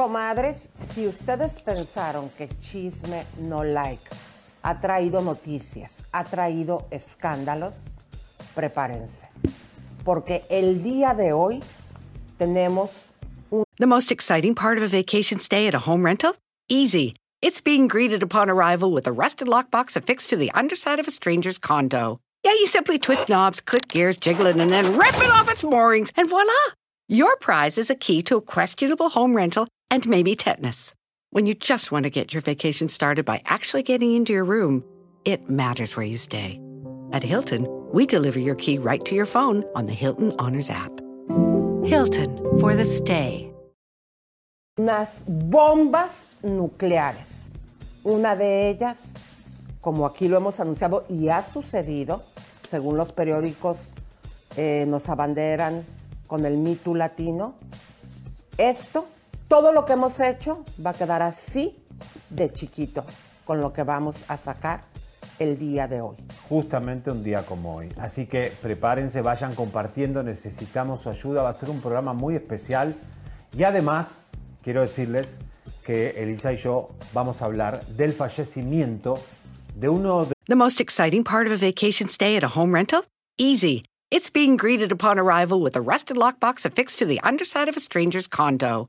Comadres, si ustedes pensaron que Chisme No Like ha traído noticias, ha traído escándalos, prepárense. Porque el día de hoy tenemos un... The most exciting part of a vacation stay at a home rental? Easy. It's being greeted upon arrival with a rusted lockbox affixed to the underside of a stranger's condo. Yeah, you simply twist knobs, click gears, jiggle it, and then rip it off its moorings, and voila! Your prize is a key to a questionable home rental and maybe tetanus. When you just want to get your vacation started by actually getting into your room, it matters where you stay. At Hilton, we deliver your key right to your phone on the Hilton Honors app. Hilton for the stay. unas bombas nucleares. Una de ellas, como aquí lo hemos anunciado y ha sucedido, según los periódicos eh, nos abanderan con el mito latino, esto, todo lo que hemos hecho va a quedar así de chiquito con lo que vamos a sacar el día de hoy. Justamente un día como hoy. Así que prepárense, vayan compartiendo, necesitamos su ayuda, va a ser un programa muy especial y además quiero decirles que Elisa y yo vamos a hablar del fallecimiento de uno de The most exciting part of a vacation stay at a home rental? Easy. It's being greeted upon arrival with a rusted lockbox affixed to the underside of a stranger's condo.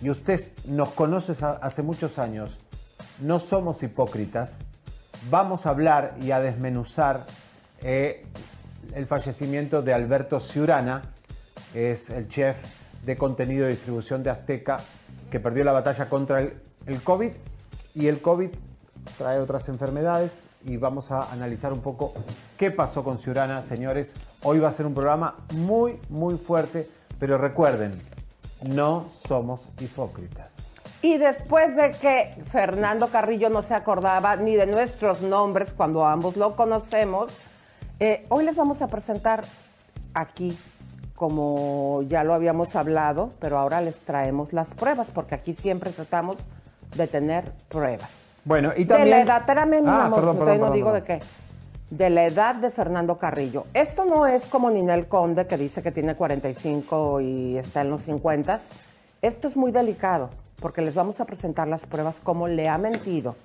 y usted nos conoce hace muchos años, no somos hipócritas, vamos a hablar y a desmenuzar eh, el fallecimiento de Alberto Ciurana, es el chef de contenido y distribución de Azteca, que perdió la batalla contra el, el COVID y el COVID trae otras enfermedades y vamos a analizar un poco qué pasó con Ciurana, señores. Hoy va a ser un programa muy, muy fuerte, pero recuerden, no somos hipócritas. Y después de que Fernando Carrillo no se acordaba ni de nuestros nombres cuando ambos lo conocemos, eh, hoy les vamos a presentar aquí, como ya lo habíamos hablado, pero ahora les traemos las pruebas, porque aquí siempre tratamos de tener pruebas. Bueno, y De la también... edad, espérame, mi Ah, amor, perdón, perdón, no perdón, digo de qué. De la edad de Fernando Carrillo. Esto no es como Ninel Conde, que dice que tiene 45 y está en los 50. Esto es muy delicado, porque les vamos a presentar las pruebas cómo le ha mentido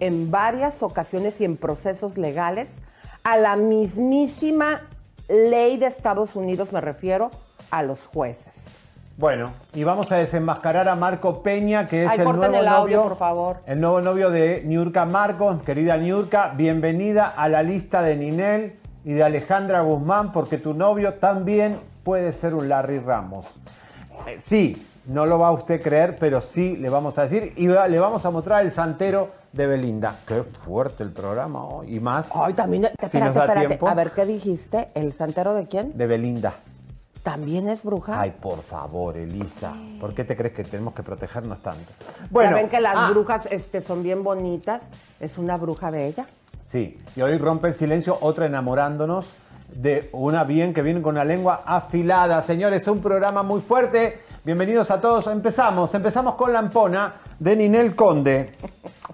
en varias ocasiones y en procesos legales a la mismísima ley de Estados Unidos, me refiero a los jueces. Bueno, y vamos a desenmascarar a Marco Peña, que es Ay, el nuevo el audio, novio, por favor. el nuevo novio de Niurka Marcos. Querida Niurka, bienvenida a la lista de Ninel y de Alejandra Guzmán, porque tu novio también puede ser un Larry Ramos. Eh, sí, no lo va a usted creer, pero sí le vamos a decir y le vamos a mostrar el santero de Belinda. Qué fuerte el programa hoy, y más Ay, también, si espérate, nos da espérate. tiempo, A ver, ¿qué dijiste? ¿El santero de quién? de Belinda. ¿También es bruja? Ay, por favor, Elisa, ¿por qué te crees que tenemos que protegernos tanto? Bueno, ven que las ah, brujas este, son bien bonitas. Es una bruja bella. Sí, y hoy rompe el silencio otra enamorándonos de una bien que viene con una lengua afilada. Señores, un programa muy fuerte. Bienvenidos a todos. Empezamos, empezamos con la ampona de Ninel Conde.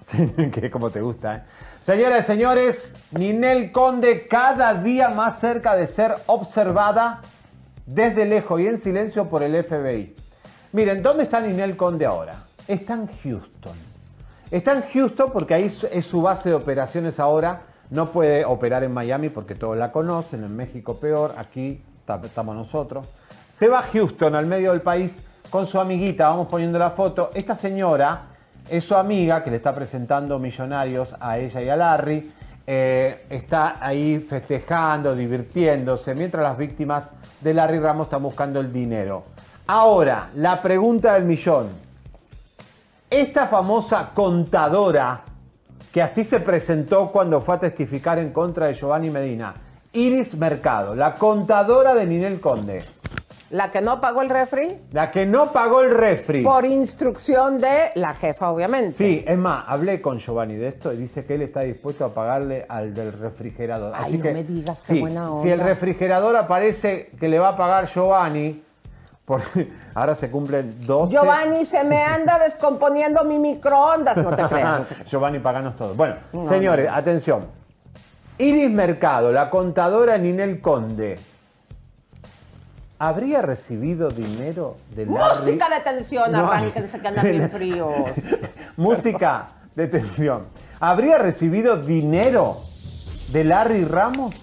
Que como te gusta, ¿eh? Señoras y señores, Ninel Conde cada día más cerca de ser observada desde lejos y en silencio por el FBI. Miren, ¿dónde está Ninel Conde ahora? está en Houston. Está en Houston porque ahí es su base de operaciones ahora. No puede operar en Miami porque todos la conocen, en México peor, aquí estamos nosotros. Se va a Houston, al medio del país, con su amiguita, vamos poniendo la foto. Esta señora es su amiga que le está presentando millonarios a ella y a Larry. Eh, está ahí festejando, divirtiéndose, mientras las víctimas de Larry Ramos están buscando el dinero. Ahora, la pregunta del millón. Esta famosa contadora, que así se presentó cuando fue a testificar en contra de Giovanni Medina, Iris Mercado, la contadora de Ninel Conde. La que no pagó el refri. La que no pagó el refri. Por instrucción de la jefa, obviamente. Sí, es más, hablé con Giovanni de esto y dice que él está dispuesto a pagarle al del refrigerador. Ay, Así no que, me digas, qué sí, buena onda. Si el refrigerador aparece que le va a pagar Giovanni, porque ahora se cumplen 12. Giovanni, se me anda descomponiendo mi microondas. No te creas. Giovanni, paganos todo. Bueno, señores, atención. Iris Mercado, la contadora Ninel Conde, ¿habría recibido dinero de Larry? Música de tensión, No, arránquense que andan bien fríos. Música de tensión. ¿Habría recibido dinero de Larry Ramos?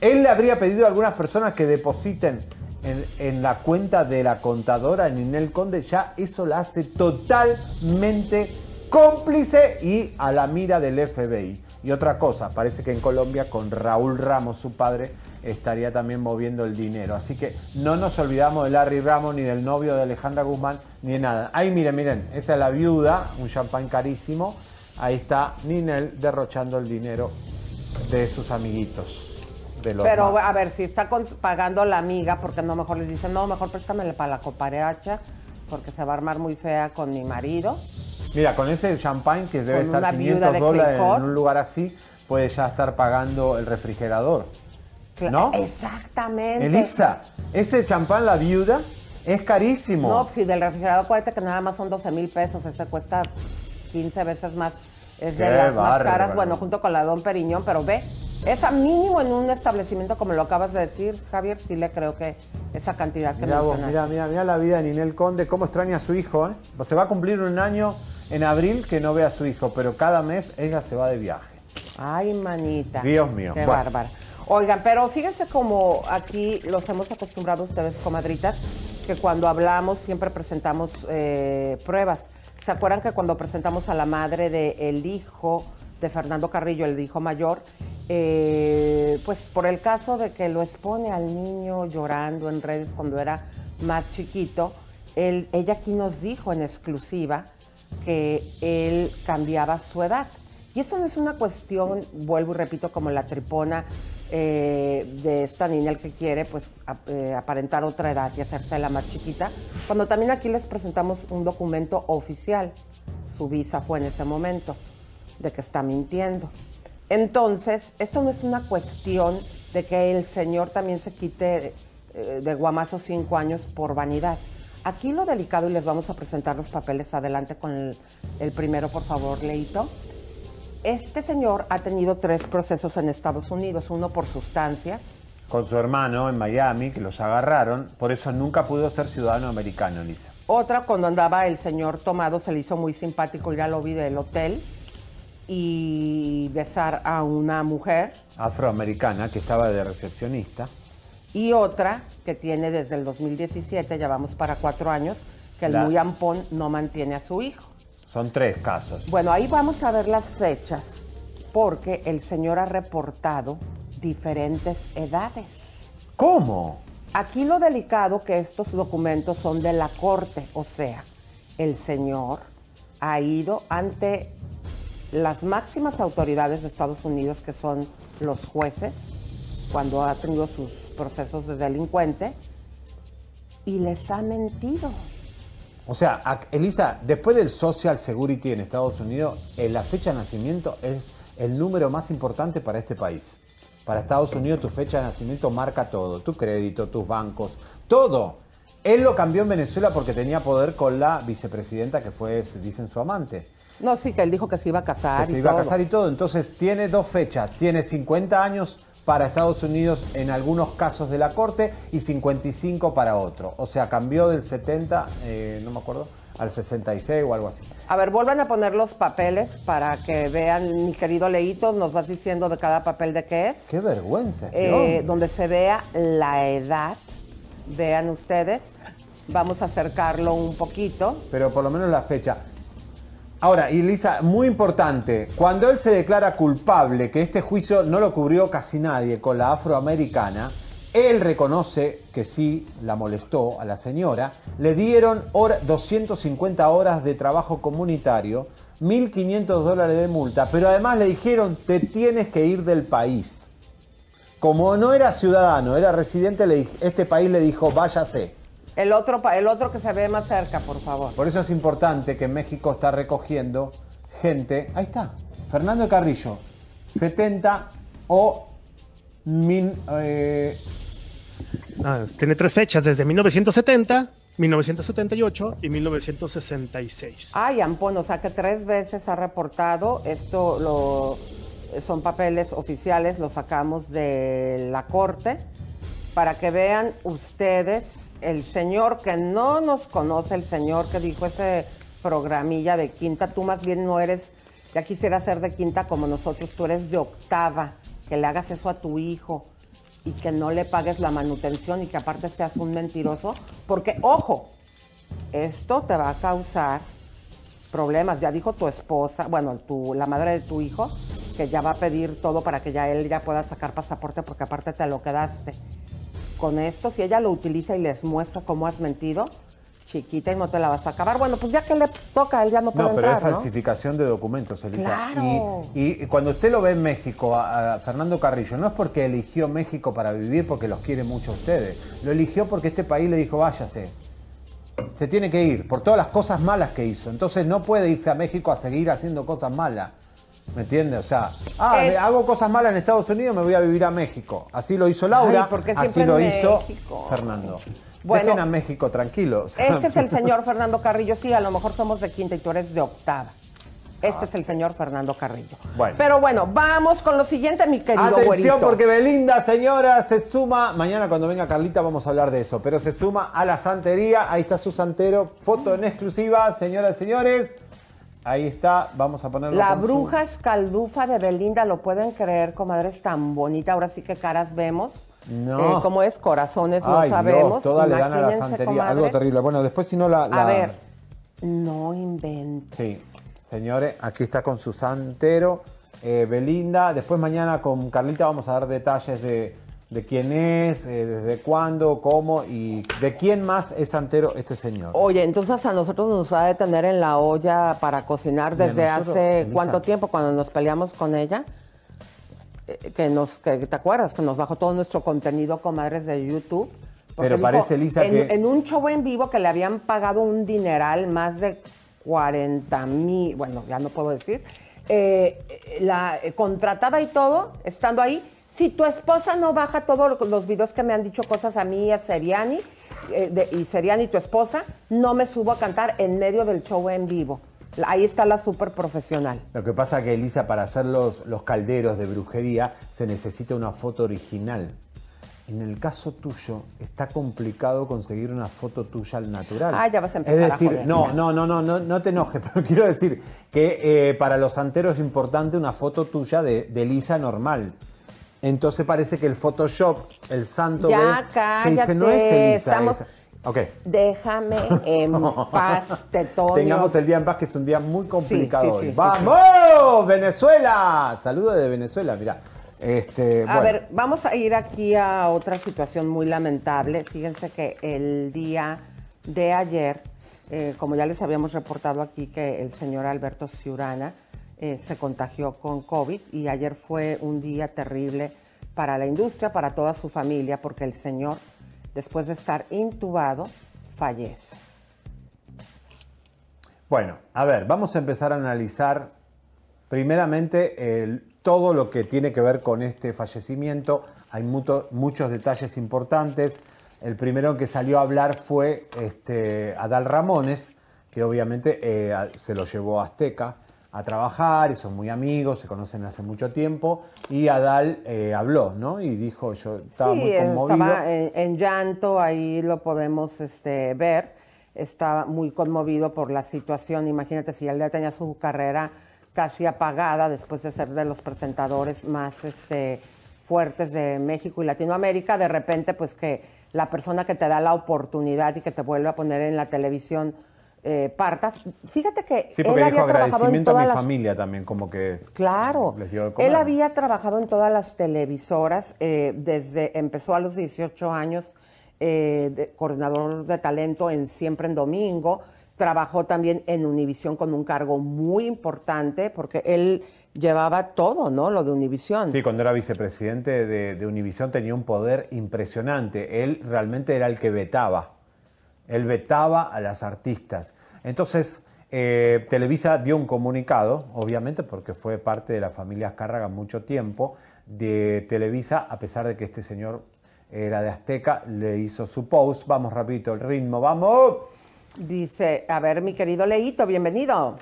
Él le habría pedido a algunas personas que depositen en, en la cuenta de la contadora Ninel Conde. Ya eso la hace totalmente cómplice y a la mira del FBI. Y otra cosa, parece que en Colombia con Raúl Ramos, su padre, estaría también moviendo el dinero. Así que no nos olvidamos de Larry Ramos, ni del novio de Alejandra Guzmán, ni de nada. Ahí miren, miren, esa es la viuda, un champán carísimo. Ahí está Ninel derrochando el dinero de sus amiguitos. De los Pero más. a ver, si está con- pagando la amiga, porque no mejor les dicen, no, mejor préstamele para la copareacha, porque se va a armar muy fea con mi marido. Mira, con ese champán que debe estar una 500 viuda de dólares Clayford. en un lugar así, puede ya estar pagando el refrigerador. Exactamente. Elisa, ese champán, la viuda, es carísimo. No, si del refrigerador, acuérdate que nada más son 12 mil pesos, ese cuesta 15 veces más. Es de las más caras, bueno, junto con la Don Periñón, pero ve, esa mínimo en un establecimiento como lo acabas de decir, Javier, sí le creo que esa cantidad que Mira vos, mencionaste. mira, mira, mira la vida de Ninel Conde, cómo extraña a su hijo. ¿eh? Se va a cumplir un año en abril que no ve a su hijo, pero cada mes ella se va de viaje. Ay, manita. Dios mío. Qué Bueno. bárbara. Oigan, pero fíjense como aquí los hemos acostumbrado ustedes, comadritas, que cuando hablamos siempre presentamos eh, pruebas. ¿Se acuerdan que cuando presentamos a la madre del hijo de Fernando Carrillo, el hijo mayor, eh, pues por el caso de que lo expone al niño llorando en redes cuando era más chiquito, ella aquí nos dijo en exclusiva que él cambiaba su edad. Y esto no es una cuestión, vuelvo y repito, como la tripona eh, de esta niña el que quiere pues eh, aparentar otra edad y hacerse la más chiquita, cuando también aquí les presentamos un documento oficial. Su visa fue en ese momento de que está mintiendo. Entonces, esto no es una cuestión de que el señor también se quite eh, de guamazo cinco años por vanidad. Aquí lo delicado, y les vamos a presentar los papeles adelante con el primero, por favor, Leito. Este señor ha tenido tres procesos en Estados Unidos, uno por sustancias, Con su hermano en Miami, que los agarraron, por eso nunca pudo ser ciudadano americano, Elisa. Otra, cuando andaba el señor tomado, se le hizo muy simpático ir al lobby del hotel y besar a una mujer. Afroamericana, que estaba de recepcionista. Y otra, que tiene desde el 2017, ya vamos para cuatro años, que el La- muy ampón no mantiene a su hijo. Son tres casos. Bueno, ahí vamos a ver las fechas, porque el señor ha reportado diferentes edades. ¿Cómo? Aquí lo delicado que estos documentos son de la corte, o sea, el señor ha ido ante las máximas autoridades de Estados Unidos, que son los jueces, cuando ha tenido sus procesos de delincuente, y les ha mentido. O sea, Elisa, después del Social Security en Estados Unidos, la fecha de nacimiento es el número más importante para este país. Para Estados Unidos tu fecha de nacimiento marca todo, tu crédito, tus bancos, todo. Él lo cambió en Venezuela porque tenía poder con la vicepresidenta que fue, se dicen, su amante. No, sí, que él dijo que se iba a casar. que y se iba a casar y todo. Entonces tiene dos fechas. Tiene 50 años para Estados Unidos en algunos casos de la corte y 55 para otro. O sea, cambió del 70, eh, no me acuerdo, al 66 o algo así. A ver, vuelvan a poner los papeles para que vean, mi querido Leito, nos vas diciendo de cada papel de qué es. Qué vergüenza. Eh, donde se vea la edad. Vean ustedes. Vamos a acercarlo un poquito. Pero por lo menos la fecha. Ahora, y Lisa, muy importante, cuando él se declara culpable, que este juicio no lo cubrió casi nadie con la afroamericana, él reconoce que sí la molestó a la señora, le dieron hora- 250 horas de trabajo comunitario, 1.500 dólares de multa, pero además le dijeron, te tienes que ir del país. Como no era ciudadano, era residente, este país le dijo, váyase. El otro, pa- el otro que se ve más cerca, por favor. Por eso es importante que México está recogiendo gente. Ahí está. Fernando Carrillo, 70 o. min- eh, Ah, tiene tres fechas, desde 1970, 1978 y 1966. Ay, Ampón, o sea que tres veces ha reportado. Esto lo, son papeles oficiales, los sacamos de la corte para que vean ustedes el señor que no nos conoce, el señor que dijo ese programilla de quinta. Tú más bien no eres, ya quisiera ser de quinta como nosotros, tú eres de octava. Que le hagas eso a tu hijo y que no le pagues la manutención y que aparte seas un mentiroso. Porque, ojo, esto te va a causar problemas. Ya dijo tu esposa, bueno, tu, la madre de tu hijo, que ya va a pedir todo para que ya él ya pueda sacar pasaporte porque aparte te lo quedaste. Con esto, si ella lo utiliza y les muestra cómo has mentido, chiquita y no te la vas a acabar. Bueno, pues ya que le toca, él ya no puede no, pero entrar, es ¿no? falsificación de documentos, Elisa. Claro. Y, y cuando usted lo ve en México, a, a Fernando Carrillo, no es porque eligió México para vivir, porque los quiere mucho a ustedes. Lo eligió porque este país le dijo, váyase. Se tiene que ir por todas las cosas malas que hizo. Entonces no puede irse a México a seguir haciendo cosas malas. ¿Me entiende? O sea, ah, Es- hago cosas malas en Estados Unidos, me voy a vivir a México. Así lo hizo Laura, Ay, ¿por qué así lo hizo? Fernando. Bueno. Dejen a México tranquilo. o sea, Este es el señor Fernando Carrillo. Sí, a lo mejor somos de quinta y tú eres de octava. Este es el señor Fernando Carrillo. Bueno. Pero bueno, vamos con lo siguiente, mi querido Atención güerito. porque Belinda, señora, se suma, mañana cuando venga Carlita vamos a hablar de eso, pero se suma a la santería, ahí está su santero, foto en exclusiva, señoras y señores, ahí está, vamos a ponerlo La con su- bruja escaldufa de Belinda, ¿lo pueden creer, comadre? Es tan bonita. Ahora sí que caras vemos. No. Eh, ¿Cómo es? Corazones no sabemos. Dios, toda le dan a la santería, algo terrible. Bueno, después si no la... la- A ver, no inventes. Sí, señores, aquí está con su santero, eh, Belinda, después mañana con Carlita vamos a dar detalles de, de quién es, eh, desde cuándo, cómo y de quién más es santero este señor. Oye, entonces a nosotros nos va a detener en la olla para cocinar desde nosotros, hace cuánto tiempo cuando nos peleamos con ella. Eh, Que nos, que, ¿te acuerdas? Que nos bajó todo nuestro contenido, comadres de YouTube. Porque Pero parece, Elisa, en, que- en un show en vivo que le habían pagado un dineral, más de 40 mil, bueno, ya no puedo decir, eh, la contratada y todo, estando ahí. Si tu esposa no baja todos los videos que me han dicho cosas a mí y a Seriani, eh, de- y Seriani, tu esposa, no me subo a cantar en medio del show en vivo. Ahí está la súper profesional. Lo que pasa que Elisa, para hacer los, los calderos de brujería, se necesita una foto original. En el caso tuyo, está complicado conseguir una foto tuya al natural. Ah, ya vas a empezar Es a decir, joder. no, no, no, no, no, no te enojes, pero quiero decir que eh, para los santeros es importante una foto tuya de, de Elisa normal. Entonces parece que el Photoshop, el santo Ya, ve, que dice, no es cállate, Elisa. estamos- esa". Ok. Déjame en paz, Tetonio. Tengamos el día en paz, que es un día muy complicado sí. ¡Vamos! ¡Venezuela! Saludos de Venezuela, mira. Este, A bueno, ver, vamos a ir aquí a otra situación muy lamentable. Fíjense que el día de ayer, eh, como ya les habíamos reportado aquí, que el señor Alberto Ciurana eh, se contagió con COVID y ayer fue un día terrible para la industria, para toda su familia, porque el señor, después de estar intubado, fallece. Bueno, a ver, vamos a empezar a analizar primeramente todo lo que tiene que ver con este fallecimiento. Hay muchos detalles importantes. El primero que salió a hablar fue este, Adal Ramones, que obviamente eh, se lo llevó a Azteca a trabajar y son muy amigos, se conocen hace mucho tiempo. Y Adal eh, habló, ¿no? Y dijo, yo estaba sí, muy conmovido. estaba en, en llanto, ahí lo podemos este, ver. está muy conmovido por la situación. Imagínate si él ya tenía su carrera casi apagada después de ser de los presentadores más este, fuertes de México y Latinoamérica, de repente pues que la persona que te da la oportunidad y que te vuelve a poner en la televisión eh, parta. Fíjate que Sí, él había trabajado en agradecimiento a todas mi las familia también, como que Claro. les dio. Él había trabajado en todas las televisoras, eh, desde empezó a los 18 años, eh, de- coordinador de talento en Siempre en Domingo. Trabajó también en Univisión con un cargo muy importante, porque él llevaba todo, ¿no? Lo de Univisión. Sí, cuando era vicepresidente de, de Univisión tenía un poder impresionante. Él realmente era el que vetaba. Él vetaba a las artistas. Entonces, eh, Televisa dio un comunicado, obviamente porque fue parte de la familia Azcárraga mucho tiempo, de Televisa, a pesar de que este señor era de Azteca, le hizo su post. Vamos rapidito, el ritmo, vamos. Dice, a ver, mi querido Leito, bienvenido.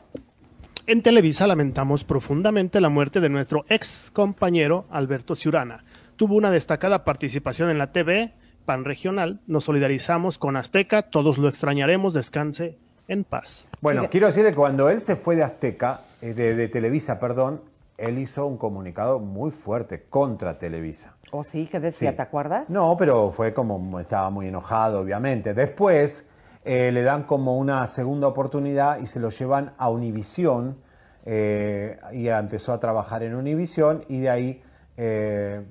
En Televisa lamentamos profundamente la muerte de nuestro ex compañero Alberto Ciurana. Tuvo una destacada participación en la TV, PAN regional. Nos solidarizamos con Azteca, todos lo extrañaremos, descanse en paz. Bueno, Sigue. quiero decirle que cuando él se fue de Azteca, eh, de, de Televisa, perdón, él hizo un comunicado muy fuerte contra Televisa. ¿O sí? ¿Qué decía? Sí. ¿Te acuerdas? No, pero fue como, estaba muy enojado, obviamente. Después eh, le dan como una segunda oportunidad y se lo llevan a Univisión. eh, y empezó a trabajar en Univisión y de ahí eh,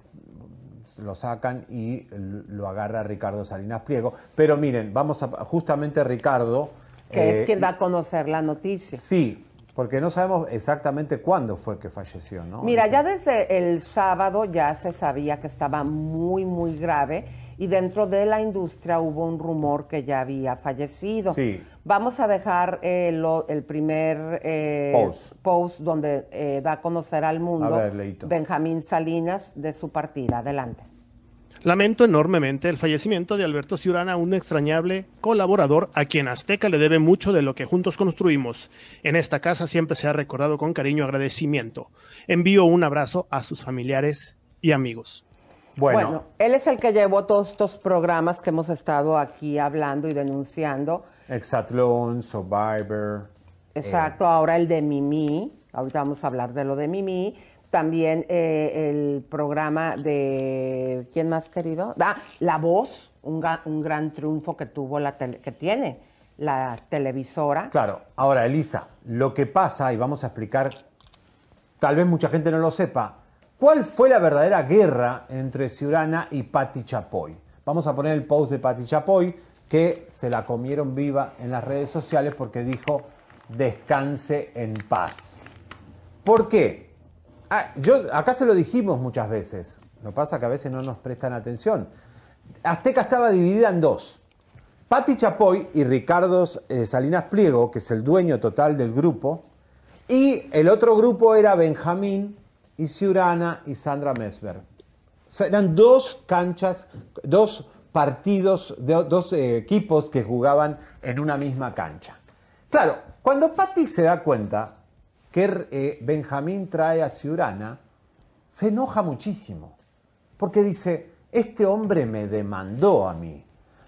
lo sacan y lo agarra Ricardo Salinas Pliego. Pero miren, vamos a, justamente Ricardo. Que eh, es quien da a conocer la noticia. Sí, porque no sabemos exactamente cuándo fue que falleció, ¿no? Mira, ya desde el sábado ya se sabía que estaba muy, muy grave y dentro de la industria hubo un rumor que ya había fallecido. Sí. Vamos a dejar eh, lo- el primer eh, Post. post donde eh, da a conocer al mundo A ver. Benjamín Salinas de su partida. Adelante. Lamento enormemente el fallecimiento de Alberto Ciurana, un extrañable colaborador a quien Azteca le debe mucho de lo que juntos construimos. En esta casa siempre se ha recordado con cariño y agradecimiento. Envío un abrazo a sus familiares y amigos. Bueno, él es el que llevó todos estos programas que hemos estado aquí hablando y denunciando. Exatlón, Survivor. Exacto, ahora el de Mimi, ahorita vamos a hablar de lo de Mimi. También eh, el programa de, ¿quién más querido? Ah, La Voz, un, un gran triunfo que tuvo la que tiene la televisora. Claro, ahora Elisa, lo que pasa, y vamos a explicar, tal vez mucha gente no lo sepa, ¿cuál fue la verdadera guerra entre Ciurana y Patti Chapoy? Vamos a poner el post de Patti Chapoy, que se la comieron viva en las redes sociales porque dijo, descanse en paz. ¿Por qué? Ah, yo, acá se lo dijimos muchas veces, lo pasa que a veces no nos prestan atención. Azteca estaba dividida en dos. Patti Chapoy y Ricardo eh, Salinas Pliego, que es el dueño total del grupo, y el otro grupo era Benjamín y Ciurana y Sandra Mesber. O sea, eran dos canchas, dos partidos, dos eh, equipos que jugaban en una misma cancha. Claro, cuando Patti se da cuenta que eh, Benjamín trae a Ciurana, se enoja muchísimo. Porque dice, este hombre me demandó a mí.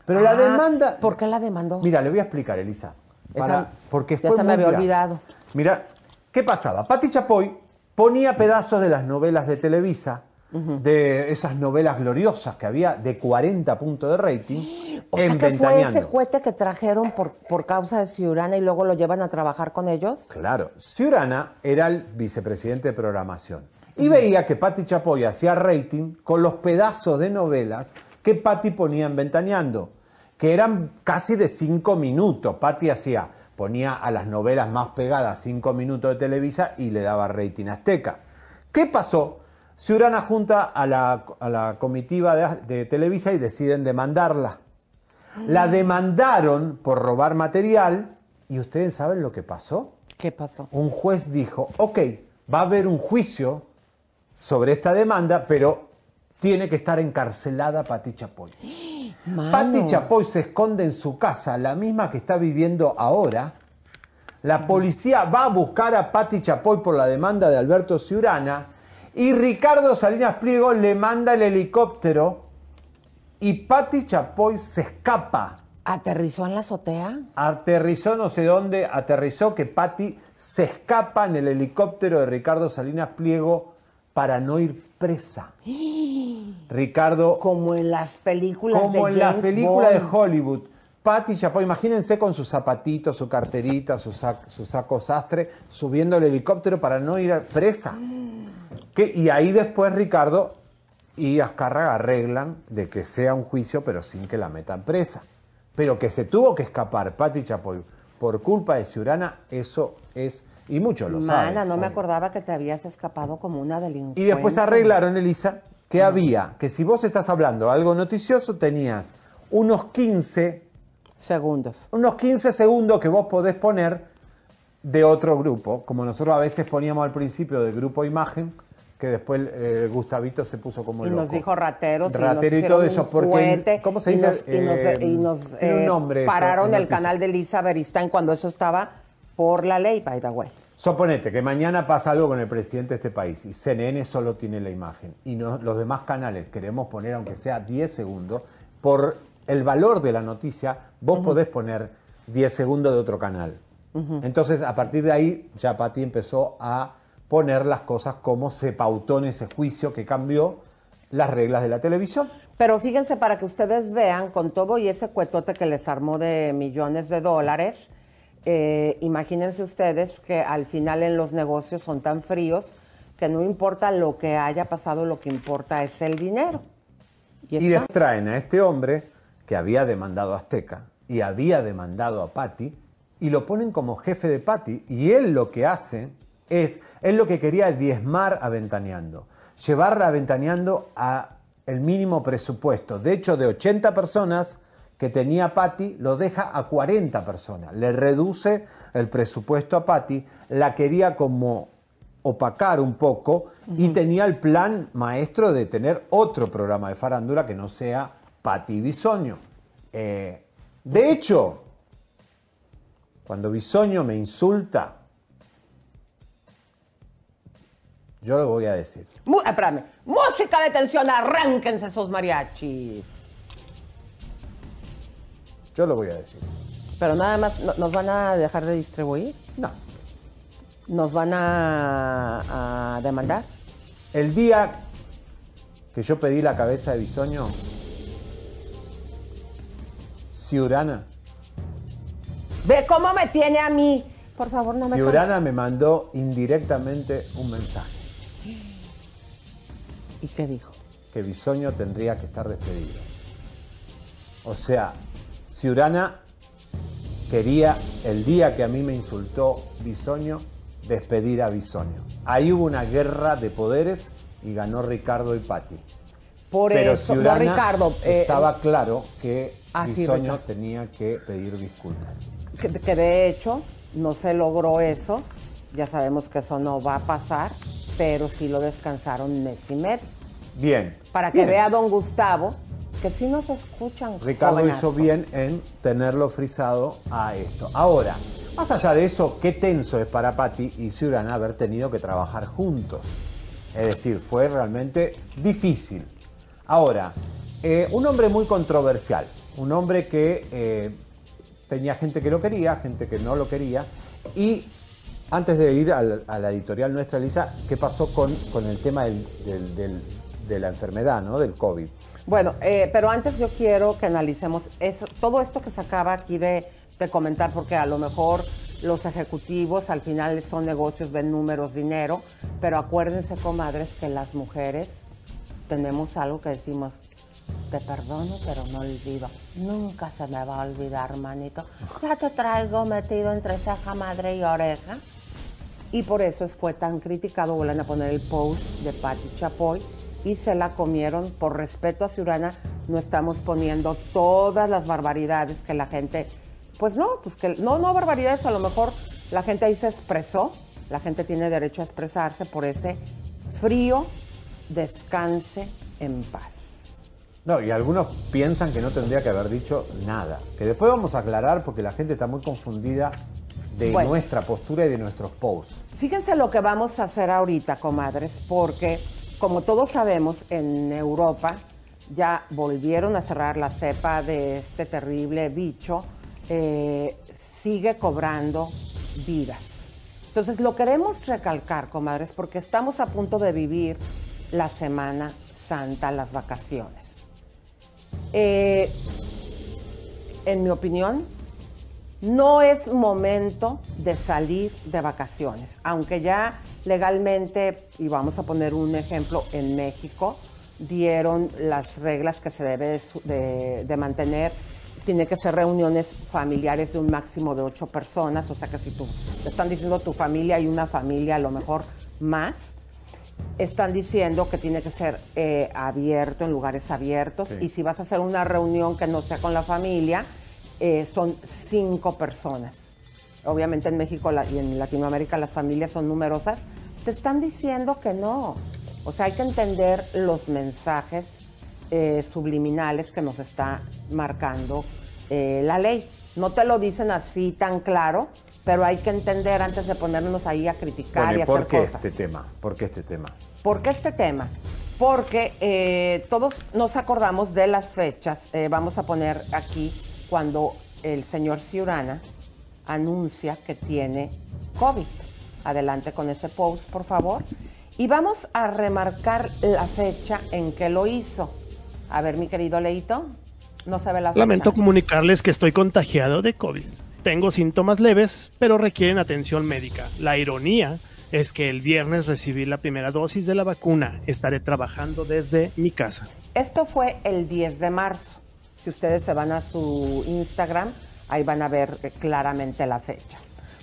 Pero la Ah, demanda... ¿Por qué la demandó? Mira, le voy a explicar, Elisa. Esa- Para- porque ya fue se me había olvidado. Mira, ¿qué pasaba? Patti Chapoy ponía pedazos de las novelas de Televisa, de esas novelas gloriosas que había de 40 puntos de rating, O sea en que fue ese juguete que trajeron por, por causa de Ciurana y luego lo llevan a trabajar con ellos. Claro, Ciurana era el vicepresidente de programación y veía que Patti Chapoy hacía rating con los pedazos de novelas que Patti ponía en Ventaneando, que eran casi de cinco minutos. Patti hacía, ponía a las novelas más pegadas cinco minutos de Televisa y le daba rating a Azteca. ¿Qué pasó? Ciurana junta a la, a la comitiva de, de Televisa y deciden demandarla. La demandaron por robar material y ustedes saben lo que pasó ¿Qué pasó? un juez dijo, ok, va a haber un juicio sobre esta demanda, pero tiene que estar encarcelada Pati Chapoy. Mano. Pati Chapoy se esconde en su casa, la misma que está viviendo ahora. La policía va a buscar a Pati Chapoy por la demanda de Alberto Ciurana y Ricardo Salinas Pliego le manda el helicóptero y Pati Chapoy se escapa ¿Aterrizó en la azotea? Aterrizó no sé dónde, aterrizó que Patti se escapa en el helicóptero de Ricardo Salinas Pliego para no ir presa. Ricardo, Como en las películas como de en las películas de. Hollywood. Patti Chapoy, imagínense con sus zapatitos, su carterita, su, sac- su saco sastre, subiendo el helicóptero para no ir presa. Que- y ahí después Ricardo y Azcárraga arreglan de que sea un juicio, pero sin que la metan presa. Pero que se tuvo que escapar Patti Chapoy por culpa de Ciurana, eso es, y muchos lo saben. Mana, no me acordaba que te habías escapado como una delincuente. Y después arreglaron, Elisa, que había, que si vos estás hablando algo noticioso, tenías unos 15, Segundos. unos 15 segundos que vos podés poner de otro grupo, como nosotros a veces poníamos al principio del grupo Imagen, que después eh, Gustavito se puso como Y loco. nos dijo rateros. Ratero y, nos todo eso, porque, ¿cómo se dice? Y nos, Eh, y nos, tiene un eh, nombre pararon el canal de Lisa Beristain cuando eso estaba por la ley, by the way. Suponete que mañana pasa algo con el presidente de este país y CNN solo tiene la imagen y no- los demás canales queremos poner aunque sea 10 segundos, por el valor de la noticia vos podés poner 10 segundos de otro canal. Entonces a partir de ahí ya Pati empezó a poner las cosas como se pautó en ese juicio que cambió las reglas de la televisión. Pero fíjense para que ustedes vean, con todo y ese cuetote que les armó de millones de dólares, eh, imagínense ustedes que al final en los negocios son tan fríos que no importa lo que haya pasado, lo que importa es el dinero. Y, Y les traen a este hombre que había demandado a Azteca y había demandado a Patti y lo ponen como jefe de Patti y él lo que hace es, él lo que quería es diezmar a Ventaneando, llevarla a Ventaneando a el mínimo presupuesto. De hecho, de 80 personas que tenía Patti, lo deja a 40 personas. Le reduce el presupuesto a Patti, la quería como opacar un poco y tenía el plan maestro de tener otro programa de farándula que no sea Patti Bisoño. Eh, de hecho, cuando Bisoño me insulta, yo lo voy a decir. Mu- ah, espérame. Música de tensión, arránquense esos mariachis. Yo lo voy a decir. Pero nada más, ¿no- ¿nos van a dejar de distribuir? No. ¿Nos van a, a demandar? El día que yo pedí la cabeza de Bisoño, Ciurana, Ve cómo me tiene a mí. Por favor, no me Ciurana me mandó indirectamente un mensaje. ¿Y qué dijo? que Bisoño tendría que estar despedido. O sea, Ciurana quería, el día que a mí me insultó Bisoño, despedir a Bisoño. Ahí hubo una guerra de poderes y ganó Ricardo y Patti. Por Pero eso, no, Ricardo. eh, estaba claro que Ah, Bisoño Ricardo. tenía que pedir disculpas. que, que de hecho no se logró eso. Ya sabemos que eso no va a pasar, pero sí lo descansaron mes y medio. Bien. Para que Bien. vea don Gustavo que sí nos escuchan. Ricardo jovenazo. hizo bien en tenerlo frisado a esto. Ahora, más allá de eso, qué tenso es para Patti y Ciurana haber tenido que trabajar juntos. Es decir, fue realmente difícil. Ahora, eh, un hombre muy controversial, un hombre que eh, tenía gente que lo quería, gente que no lo quería. Y antes de ir al- a la editorial nuestra, Elisa, ¿qué pasó con, con el tema del- de la enfermedad, ¿no? del COVID? Bueno, eh, pero antes yo quiero que analicemos eso- todo esto que se acaba aquí de, de comentar, porque a lo mejor los ejecutivos al final son negocios, ven números, dinero, pero acuérdense, comadres, que las mujeres tenemos algo que decimos, te perdono, pero no olvido. Nunca se me va a olvidar, manito. Ya te traigo metido entre ceja, madre y oreja. Y por eso es- fue tan criticado, vuelven a poner el post de Patti Chapoy y se la comieron por respeto a Ciurana. No estamos poniendo todas las barbaridades que la gente, pues no, pues que no, no barbaridades, a lo mejor la gente ahí se expresó, la gente tiene derecho a expresarse por ese frío, descanse en paz. No, y algunos piensan que no tendría que haber dicho nada. Que después vamos a aclarar porque la gente está muy confundida de Bueno. nuestra postura y de nuestros posts. Fíjense lo que vamos a hacer ahorita, comadres, porque como todos sabemos, en Europa ya volvieron a cerrar la cepa de este terrible bicho, eh, sigue cobrando vidas. Entonces lo queremos recalcar, comadres, porque estamos a punto de vivir la Semana Santa, las vacaciones. Eh, en mi opinión, no es momento de salir de vacaciones, aunque ya legalmente, y vamos a poner un ejemplo, en México dieron las reglas que se debe de, mantener. Tiene que ser reuniones familiares de un máximo de ocho personas, o sea que si tú te están diciendo tu familia y una familia a lo mejor más, están diciendo que tiene que ser eh, abierto, en lugares abiertos, y si vas a hacer una reunión que no sea con la familia, eh, son cinco personas. Obviamente en México y en Latinoamérica las familias son numerosas. Te están diciendo que no. O sea, hay que entender los mensajes eh, subliminales que nos está marcando la ley. No te lo dicen así tan claro, pero hay que entender antes de ponernos ahí a criticar y, hacer ¿por qué este tema? ¿Por qué este tema? ¿Por qué este tema? Porque eh, todos nos acordamos de las fechas. Eh, vamos a poner aquí cuando el señor Ciurana anuncia que tiene COVID. Adelante con ese post, por favor. Y vamos a remarcar la fecha en que lo hizo. A ver, mi querido Leito, no sabe la fecha. Lamento comunicarles que estoy contagiado de COVID. Tengo síntomas leves, pero requieren atención médica. La ironía es que el viernes recibí la primera dosis de la vacuna. Estaré trabajando desde mi casa. Esto fue el 10 de marzo. Si ustedes se van a su Instagram, ahí van a ver eh, claramente la fecha.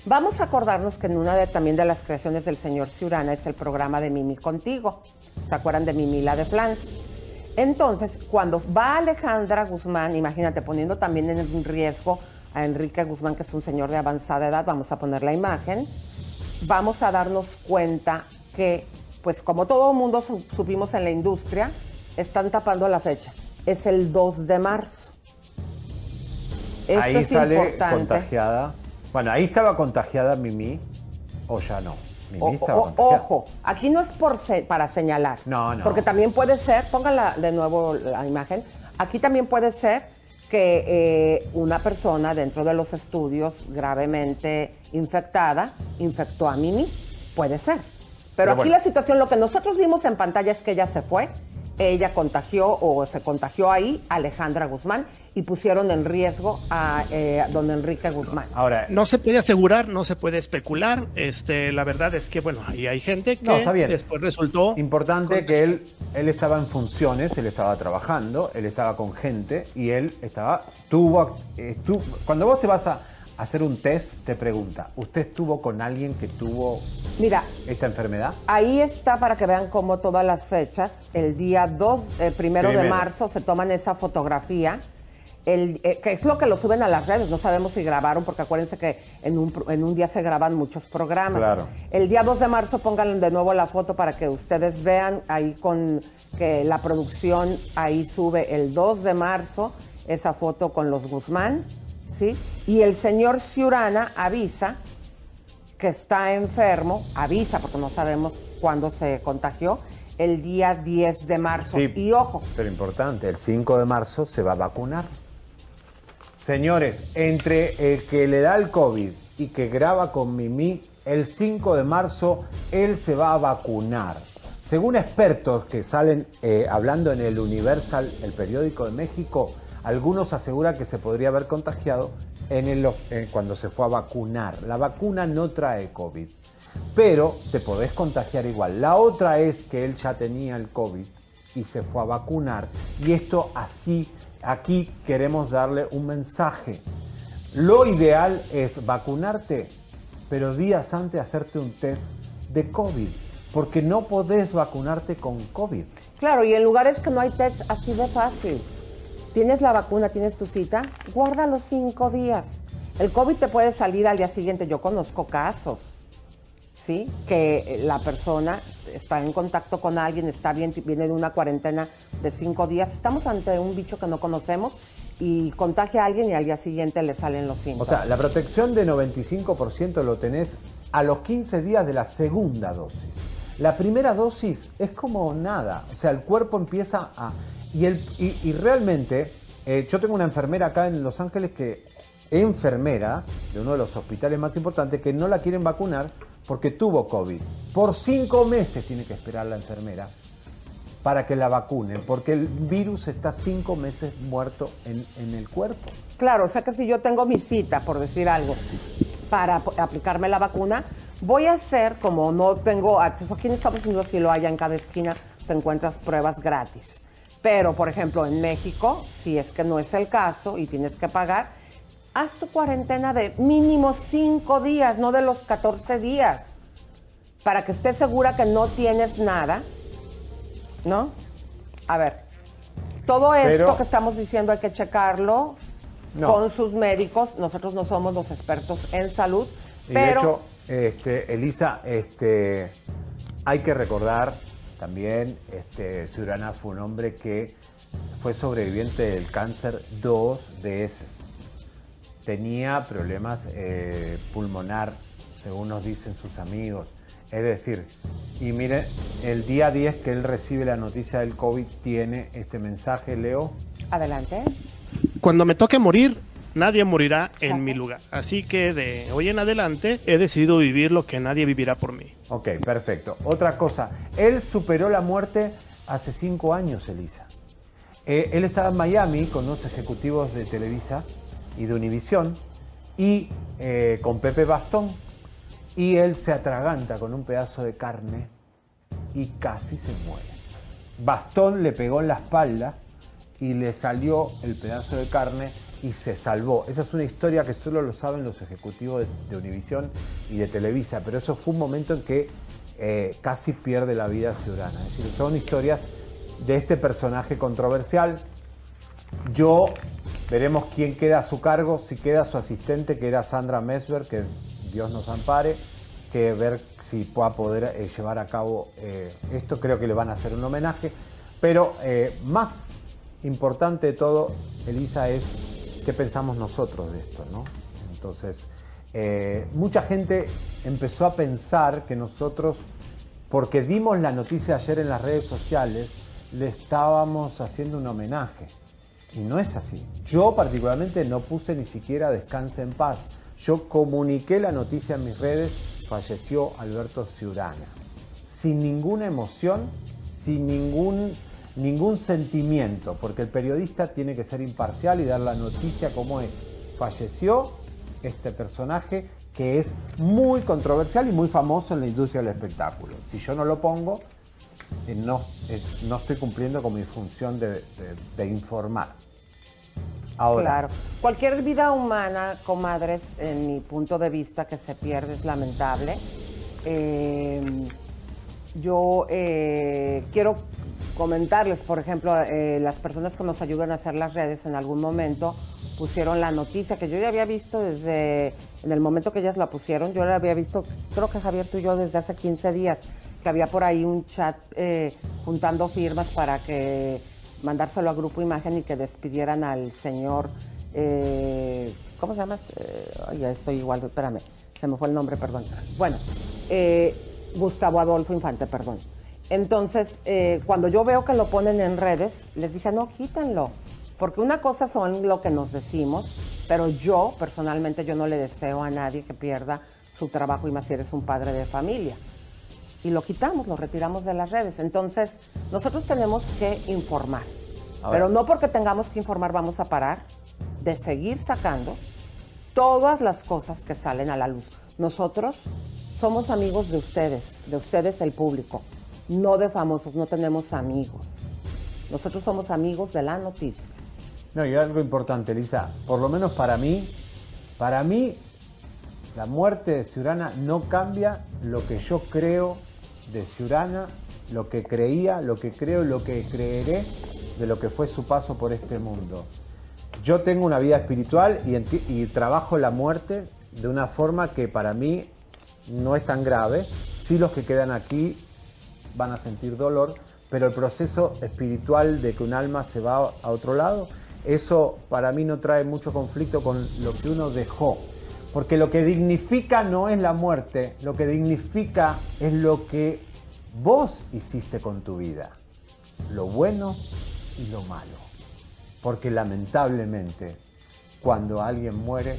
Vamos a acordarnos que en una de también de las creaciones del señor Ciurana es el programa de Mimi Contigo. ¿Se acuerdan de Mimi la de Flans? Entonces, cuando va Alejandra Guzmán, imagínate, poniendo también en riesgo a Enrique Guzmán, que es un señor de avanzada edad, vamos a poner la imagen, vamos a darnos cuenta que, pues como todo mundo supimos en la industria, están tapando la fecha. Es el 2 de marzo. Esto ahí sale contagiada. Bueno, ahí estaba contagiada Mimi, o ya no. Mimi estaba ojo, aquí no es por para señalar. No, no. Porque también puede ser, póngala de nuevo la imagen, aquí también puede ser que eh, una persona dentro de los estudios gravemente infectada infectó a Mimi. Puede ser. Pero, aquí la situación, lo que nosotros vimos en pantalla es que ella se fue, ella contagió o se contagió ahí a Alejandra Guzmán y pusieron en riesgo a eh, don Enrique Guzmán. Ahora, no se puede asegurar, no se puede especular. Este, la verdad es que, bueno, ahí hay gente que después resultó. Importante que él, él estaba en funciones, él estaba trabajando, él estaba con gente y él estaba, tuvo, estuvo, cuando vos te vas a hacer un test, te pregunta, ¿usted estuvo con alguien que tuvo Mira, esta enfermedad? Ahí está para que vean cómo todas las fechas, el día 2, el primero, de marzo, se toman esa fotografía. El, eh, que es lo que lo suben a las redes, no sabemos si grabaron, porque acuérdense que en un, en un día se graban muchos programas. El día 2 de marzo pongan de nuevo la foto para que ustedes vean ahí con que la producción ahí sube el 2 de marzo esa foto con los Guzmán, ¿sí? Y el señor Ciurana avisa que está enfermo, avisa porque no sabemos cuándo se contagió, el día 10 de marzo. y ojo. Pero importante, el 5 de marzo se va a vacunar. Señores, entre el que le da el COVID y que graba con Mimi, el 5 de marzo él se va a vacunar. Según expertos que salen eh, hablando en el Universal, el periódico de México, algunos aseguran que se podría haber contagiado en el, cuando se fue a vacunar. La vacuna no trae COVID, pero te podés contagiar igual. La otra es que él ya tenía el COVID y se fue a vacunar. Y esto así aquí queremos darle un mensaje. Lo ideal es vacunarte, pero días antes hacerte un test de COVID, porque no podés vacunarte con COVID. Claro, y en lugares que no hay test así de fácil. Tienes la vacuna, tienes tu cita, guarda los cinco días. El COVID te puede salir al día siguiente. Yo conozco casos, ¿sí? Que la persona está en contacto con alguien, está bien, viene de una cuarentena de cinco días. Estamos ante un bicho que no conocemos y contagia a alguien y al día siguiente le salen los síntomas. O sea, la protección de 95% lo tenés a los 15 días de la segunda dosis. La primera dosis es como nada, o sea, el cuerpo empieza a Y, el, y, realmente, eh, yo tengo una enfermera acá en Los Ángeles que, enfermera de uno de los hospitales más importantes, que no la quieren vacunar porque tuvo COVID. Por cinco meses tiene que esperar la enfermera para que la vacunen, porque el virus está cinco meses muerto en, en, el cuerpo. Claro, o sea que si yo tengo mi cita, por decir algo, para aplicarme la vacuna, voy a hacer, como no tengo acceso aquí en Estados Unidos, si lo haya en cada esquina, te encuentras pruebas gratis. Pero, por ejemplo, en México, si es que no es el caso y tienes que pagar, haz tu cuarentena de mínimo cinco días, no de los 14 días, para que estés segura que no tienes nada ¿no? A ver, todo esto que estamos diciendo hay que checarlo con sus médicos. Nosotros no somos los expertos en salud, pero... De hecho, este, Elisa, este, hay que recordar también, este, Ciurana fue un hombre que fue sobreviviente del cáncer dos veces. Tenía problemas eh, pulmonar, según nos dicen sus amigos. Es decir, y mire, el día 10 que él recibe la noticia del COVID tiene este mensaje, Leo. Adelante. Cuando me toque morir, nadie morirá en mi lugar. Así que de hoy en adelante he decidido vivir lo que nadie vivirá por mí. Ok, perfecto. Otra cosa, él superó la muerte hace cinco años, Elisa. Eh, él estaba en Miami con dos ejecutivos de Televisa y de Univisión y eh, con Pepe Bastón, y él se atraganta con un pedazo de carne y casi se muere. Bastón le pegó en la espalda y le salió el pedazo de carne y se salvó. Esa es una historia que solo lo saben los ejecutivos de, Univisión y de Televisa, pero eso fue un momento en que eh, casi pierde la vida Ciudadana. Es decir, son historias de este personaje controversial. Yo veremos quién queda a su cargo, si queda su asistente, que era Sandra Mesberg, que Dios nos ampare, que ver si pueda poder eh, llevar a cabo eh, esto. Creo que le van a hacer un homenaje. Pero más importante de todo, Elisa, es qué pensamos nosotros de esto, ¿no? Entonces, mucha gente empezó a pensar que nosotros, porque dimos la noticia ayer en las redes sociales, le estábamos haciendo un homenaje. Y no es así. Yo particularmente no puse ni siquiera descanse en paz yo comuniqué la noticia en mis redes, falleció Alberto Ciurana. Sin ninguna emoción, sin ningún, ningún sentimiento, porque el periodista tiene que ser imparcial y dar la noticia como es. Falleció este personaje que es muy controversial y muy famoso en la industria del espectáculo. Si yo no lo pongo, eh, no, eh, no estoy cumpliendo con mi función de informar. Claro. Cualquier vida humana, comadres, en mi punto de vista, que se pierde es lamentable. Em, yo eh, quiero comentarles, por ejemplo, eh, las personas que nos ayudan a hacer las redes en algún momento pusieron la noticia que yo ya había visto desde en el momento que ellas la pusieron, yo la había visto, creo que Javier tú y yo desde hace 15 días, que había por ahí un chat eh, juntando firmas para que mandárselo a Grupo Imagen y que despidieran al señor, eh, ¿cómo se llama? Eh, ya estoy igual, espérame, se me fue el nombre, perdón. Bueno, Gustavo Adolfo Infante, perdón. Entonces, cuando yo veo que lo ponen en redes, les dije, no, quítenlo, porque una cosa son lo que nos decimos, pero yo, personalmente, yo no le deseo a nadie que pierda su trabajo y más si eres un padre de familia y lo quitamos, lo retiramos de las redes. Entonces, nosotros tenemos que informar. Pero no porque tengamos que informar vamos a parar de seguir sacando todas las cosas que salen a la luz. Nosotros somos amigos de ustedes, de ustedes el público, no de famosos, no tenemos amigos. Nosotros somos amigos de la noticia. No, y algo importante, Lisa, por lo menos para mí, para mí la muerte de Ciurana no cambia lo que yo creo de Ciurana, lo que creía, lo que creo lo que creeré de lo que fue su paso por este mundo. Yo tengo una vida espiritual y, trabajo la muerte de una forma que para mí no es tan grave. Sí los que quedan aquí van a sentir dolor, pero el proceso espiritual de que un alma se va a otro lado, eso para mí no trae mucho conflicto con lo que uno dejó. Porque lo que dignifica no es la muerte, lo que dignifica es lo que vos hiciste con tu vida. Lo bueno y lo malo. Porque lamentablemente, cuando alguien muere,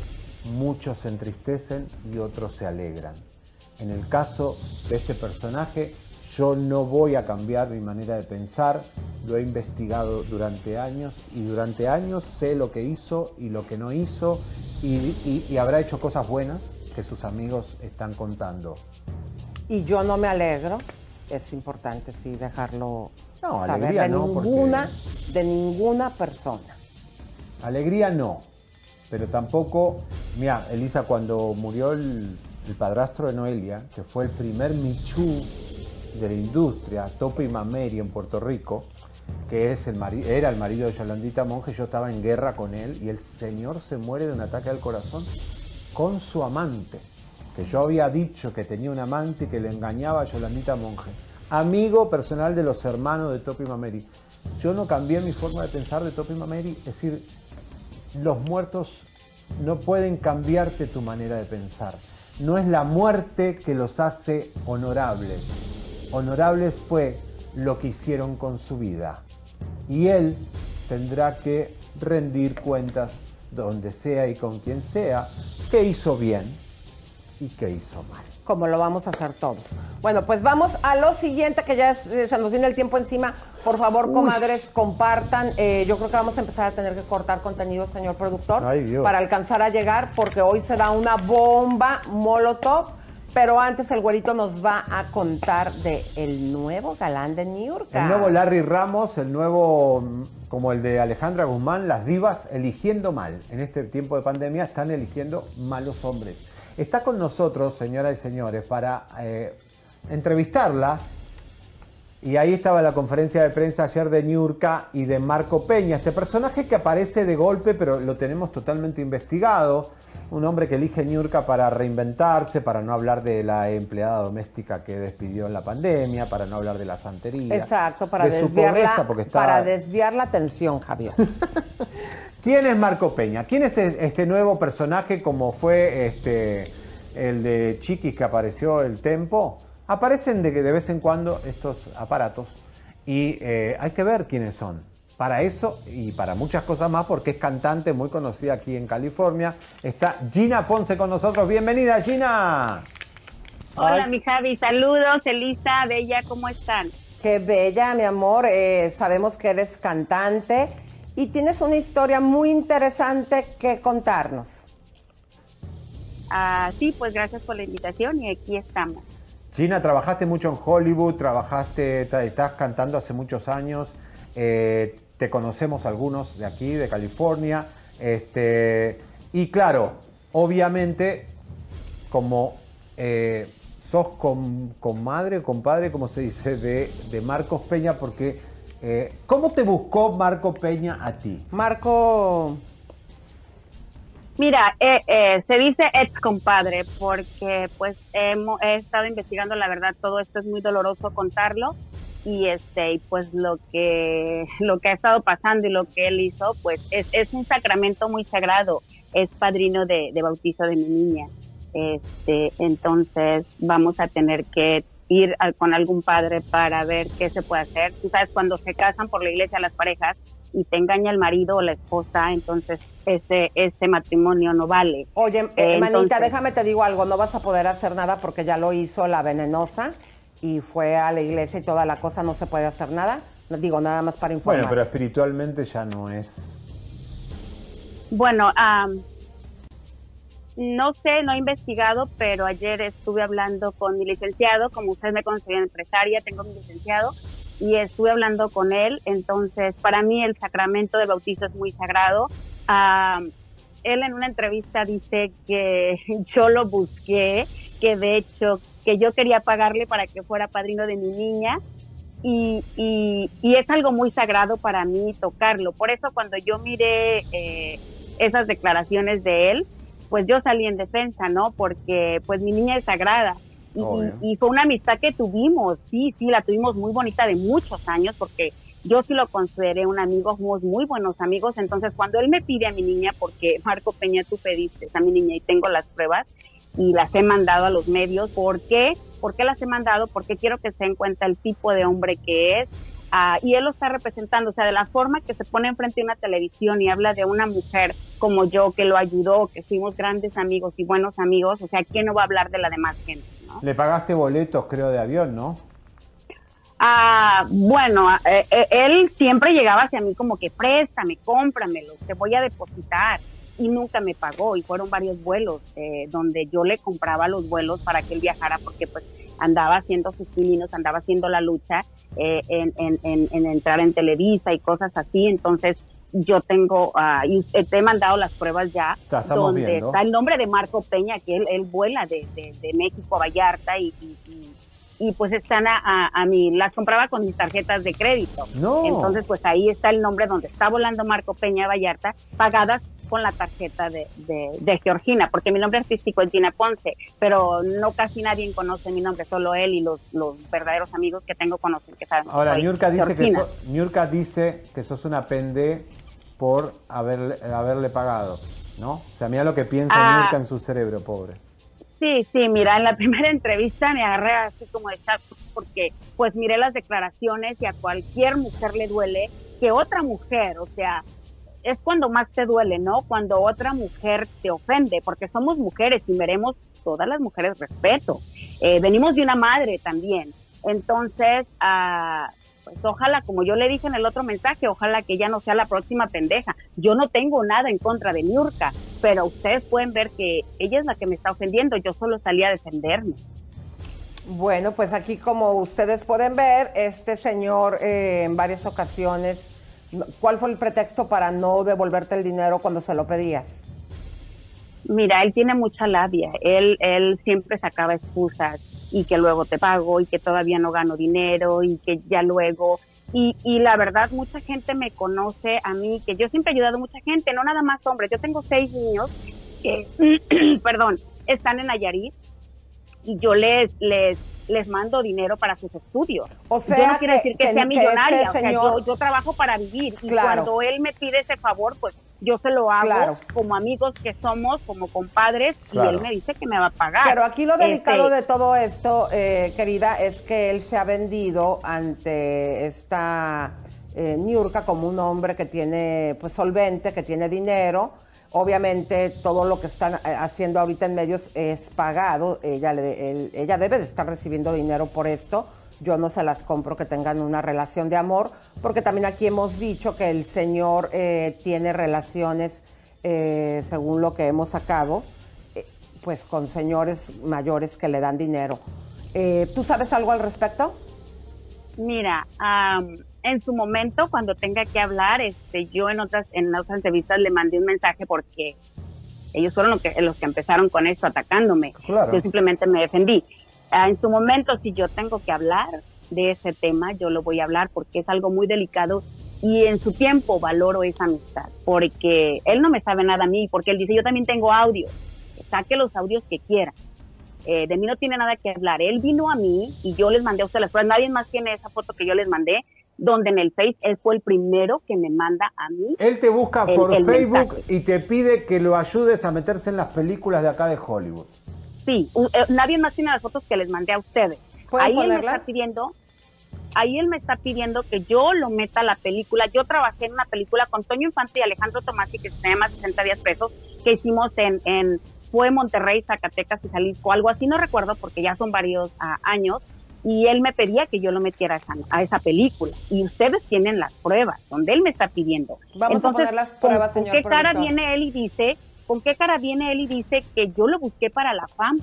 muchos se entristecen y otros se alegran. En el caso de este personaje, yo no voy a cambiar mi manera de pensar, lo he investigado durante años y durante años sé lo que hizo y lo que no hizo y, habrá hecho cosas buenas que sus amigos están contando. Y yo no me alegro, es importante sí dejarlo no, saber alegría de no, ninguna, de ninguna persona. Alegría no, pero tampoco, mira, Elisa, cuando murió el, padrastro de Noelia, que fue el primer Michu de la industria, Tope y Mameri en Puerto Rico, que es el era el marido de Yolandita Monge, yo estaba en guerra con él y el señor se muere de un ataque al corazón con su amante, que yo había dicho que tenía un amante y que le engañaba a Yolandita Monge, amigo personal de los hermanos de Topi Mameri. Yo no cambié mi forma de pensar de Topi Mameri, es decir, los muertos no pueden cambiarte tu manera de pensar. No es la muerte que los hace honorables. Honorables fue lo que hicieron con su vida. Y él tendrá que rendir cuentas donde sea y con quien sea, qué hizo bien y qué hizo mal. Como lo vamos a hacer todos. Bueno, pues vamos a lo siguiente, que ya eh, se nos viene el tiempo encima. Por favor, comadres, compartan. Eh, yo creo que vamos a empezar a tener que cortar contenido, señor productor, para alcanzar a llegar, porque hoy se da una bomba molotov pero antes el güerito nos va a contar de el nuevo galán de New York. El nuevo Larry Ramos, el nuevo, como el de Alejandra Guzmán, las divas eligiendo mal. En este tiempo de pandemia están eligiendo malos hombres. Está con nosotros, señoras y señores, para eh, entrevistarla. Y ahí estaba la conferencia de prensa ayer de Niurka y de Marco Peña, este personaje que aparece de golpe, pero lo tenemos totalmente investigado un hombre que elige Niurka para reinventarse, para no hablar de la empleada doméstica que despidió en la pandemia, para no hablar de la santería. Exacto, para, desviar, la, para desviar la atención, Javier. ¿Quién es Marco Peña? ¿Quién es este, este, nuevo personaje como fue este, el de Chiquis que apareció el Tempo? Aparecen de, de vez en cuando estos aparatos y eh, hay que ver quiénes son para eso y para muchas cosas más, porque es cantante muy conocida aquí en California. Está Gina Ponce con nosotros. Bienvenida, Gina. Hola, mi Javi. Saludos, Elisa, Bella, ¿cómo están? Qué bella, mi amor. Eh, sabemos que eres cantante y tienes una historia muy interesante que contarnos. Ah, sí, pues gracias por la invitación y aquí estamos. Gina, trabajaste mucho en Hollywood, trabajaste, estás cantando hace muchos años. Eh, te conocemos algunos de aquí, de California. Este, y claro, obviamente, como eh, sos con, madre o compadre, como se dice, de, de Marcos Peña, porque eh, ¿cómo te buscó Marco Peña a ti? Marco... Mira, eh, se dice ex compadre porque pues he estado investigando la verdad, todo esto es muy doloroso contarlo, y este pues lo que lo que ha estado pasando y lo que él hizo pues es, es un sacramento muy sagrado. Es padrino de, bautizo de mi niña. Este entonces vamos a tener que ir con algún padre para ver qué se puede hacer tú sabes cuando se casan por la iglesia las parejas y te engaña el marido o la esposa entonces ese ese matrimonio no vale oye eh, manita déjame te digo algo no vas a poder hacer nada porque ya lo hizo la venenosa y fue a la iglesia y toda la cosa, no se puede hacer nada. Digo, nada más para informar. Bueno, pero espiritualmente ya no es. Bueno, no sé, no he investigado, pero ayer estuve hablando con mi licenciado, como ustedes me conocen empresaria, tengo mi licenciado, y estuve hablando con él, entonces para mí el sacramento del bautizo es muy sagrado. él en una entrevista dice que yo lo busqué, que de hecho que yo quería pagarle para que fuera padrino de mi niña y, y, es algo muy sagrado para mí tocarlo. Por eso cuando yo miré eh, esas declaraciones de él, pues yo salí en defensa, ¿no? Porque pues mi niña es sagrada. Y, y, fue una amistad que tuvimos, sí, sí, la tuvimos muy bonita de muchos años porque yo sí lo consideré un amigo, fuimos muy buenos amigos, entonces cuando él me pide a mi niña, porque Marco Peña tú pediste a mi niña y tengo las pruebas, y las he mandado a los medios. ¿Por qué? ¿Por qué las he mandado? Porque quiero que se den cuenta el tipo de hombre que es. Y él lo está representando, o sea, de la forma que se pone enfrente de una televisión y habla de una mujer como yo que lo ayudó, que fuimos grandes amigos y buenos amigos, o sea, ¿quién no va a hablar de la demás gente? ¿no? Le pagaste boletos, creo, de avión, ¿no? Ah, bueno, eh, eh, él siempre llegaba hacia mí como que préstame, cómpramelo, te voy a depositar y nunca me pagó y fueron varios vuelos eh, donde yo le compraba los vuelos para que él viajara porque pues andaba haciendo sus pininos, andaba haciendo la lucha eh, en, en, en, en entrar en Televisa y cosas así, entonces yo tengo, ah, y te he mandado las pruebas ya, donde viendo. está el nombre de Marco Peña, que él, él vuela de, de, de México a Vallarta y, y, y- y, pues están a, a, a mí, las compraba con mis tarjetas de crédito. No. Entonces pues ahí está el nombre donde está volando Marco Peña a Vallarta, pagadas con la tarjeta de, de, de Georgina, porque mi nombre artístico es Gina Ponce, pero no casi nadie conoce mi nombre, solo él y los, los verdaderos amigos que tengo conocen que saben. Ahora, Niurka dice, que so- Niurka dice que sos una pende por haberle, haberle pagado, ¿no? O sea, mira lo que piensa Ah. Niurka en su cerebro, pobre. Sí, sí, mira, en la primera entrevista me agarré así como de shock porque pues miré las declaraciones y a cualquier mujer le duele que otra mujer, o sea, es cuando más te duele, ¿no? Cuando otra mujer te ofende, porque somos mujeres y meremos todas las mujeres respeto. Eh, venimos de una madre también. Entonces, ah, pues ojalá, como yo le dije en el otro mensaje, ojalá que ella no sea la próxima pendeja. Yo no tengo nada en contra de Niurka, pero ustedes pueden ver que ella es la que me está ofendiendo, yo solo salí a defenderme. Bueno, pues aquí como ustedes pueden ver, este señor eh, en varias ocasiones, ¿cuál fue el pretexto para no devolverte el dinero cuando se lo pedías? Mira, él tiene mucha labia, él, él siempre sacaba excusas y que luego te pago y que todavía no gano dinero y que ya luego. Y, y la verdad, mucha gente me conoce a mí, que yo siempre he ayudado a mucha gente, no nada más hombres. Yo tengo seis niños que, perdón, están en Nayarit y yo les, les, les mando dinero para sus estudios. O yo sea no quiere que- decir que, que- sea que millonaria, este o sea, yo, yo trabajo para vivir y Claro. cuando él me pide ese favor, pues yo se lo hago Claro. como amigos que somos, como compadres, Claro. y él me dice que me va a pagar. Pero aquí lo delicado Este, de todo esto, eh, querida, es que él se ha vendido ante esta eh, Niurka como un hombre que tiene, pues, solvente, que tiene dinero. Obviamente, todo lo que están eh, haciendo ahorita en medios es pagado. Ella, debe de estar recibiendo dinero por esto. Yo no se las compro que tengan una relación de amor, porque también aquí hemos dicho que el señor eh, tiene relaciones, eh, según lo que hemos sacado, pues con señores mayores que le dan dinero. ¿Tú sabes algo al respecto? Mira, am, en su momento, cuando tenga que hablar, este, yo en otras, en otras entrevistas le mandé un mensaje porque ellos fueron los que, los que empezaron con esto, atacándome. Claro. Yo simplemente me defendí. Ah, en su momento, si yo tengo que hablar de ese tema, yo lo voy a hablar porque es algo muy delicado y en su tiempo valoro esa amistad, porque él no me sabe nada a mí, porque él dice, yo también tengo audio, saque los audios que quiera. Eh, de mí no tiene nada que hablar. Él vino a mí y yo les mandé a ustedes las pruebas. Nadie más tiene esa foto que yo les mandé, donde en el Face él fue el primero que me manda a mí. Él te busca El- por el Facebook mensaje. y te pide que lo ayudes a meterse en las películas de acá de Hollywood. Sí, eh, nadie más tiene las fotos que les mandé a ustedes. ¿Pueden Ahí él me está pidiendo, ahí él me está pidiendo que yo lo meta a la película. Yo trabajé en una película con Toño Infante y Alejandro Tomasi que se llama 60 días presos, que hicimos en, en fue Monterrey, Zacatecas y Jalisco, algo así, no recuerdo porque ya son varios ah, años. Y él me pedía que yo lo metiera a esa, a esa película. Y ustedes tienen las pruebas, donde él me está pidiendo. Vamos a poner las ¿con- pruebas, ¿con, señor qué cara viene él y dice, con qué cara viene él y dice que yo lo busqué para la fama?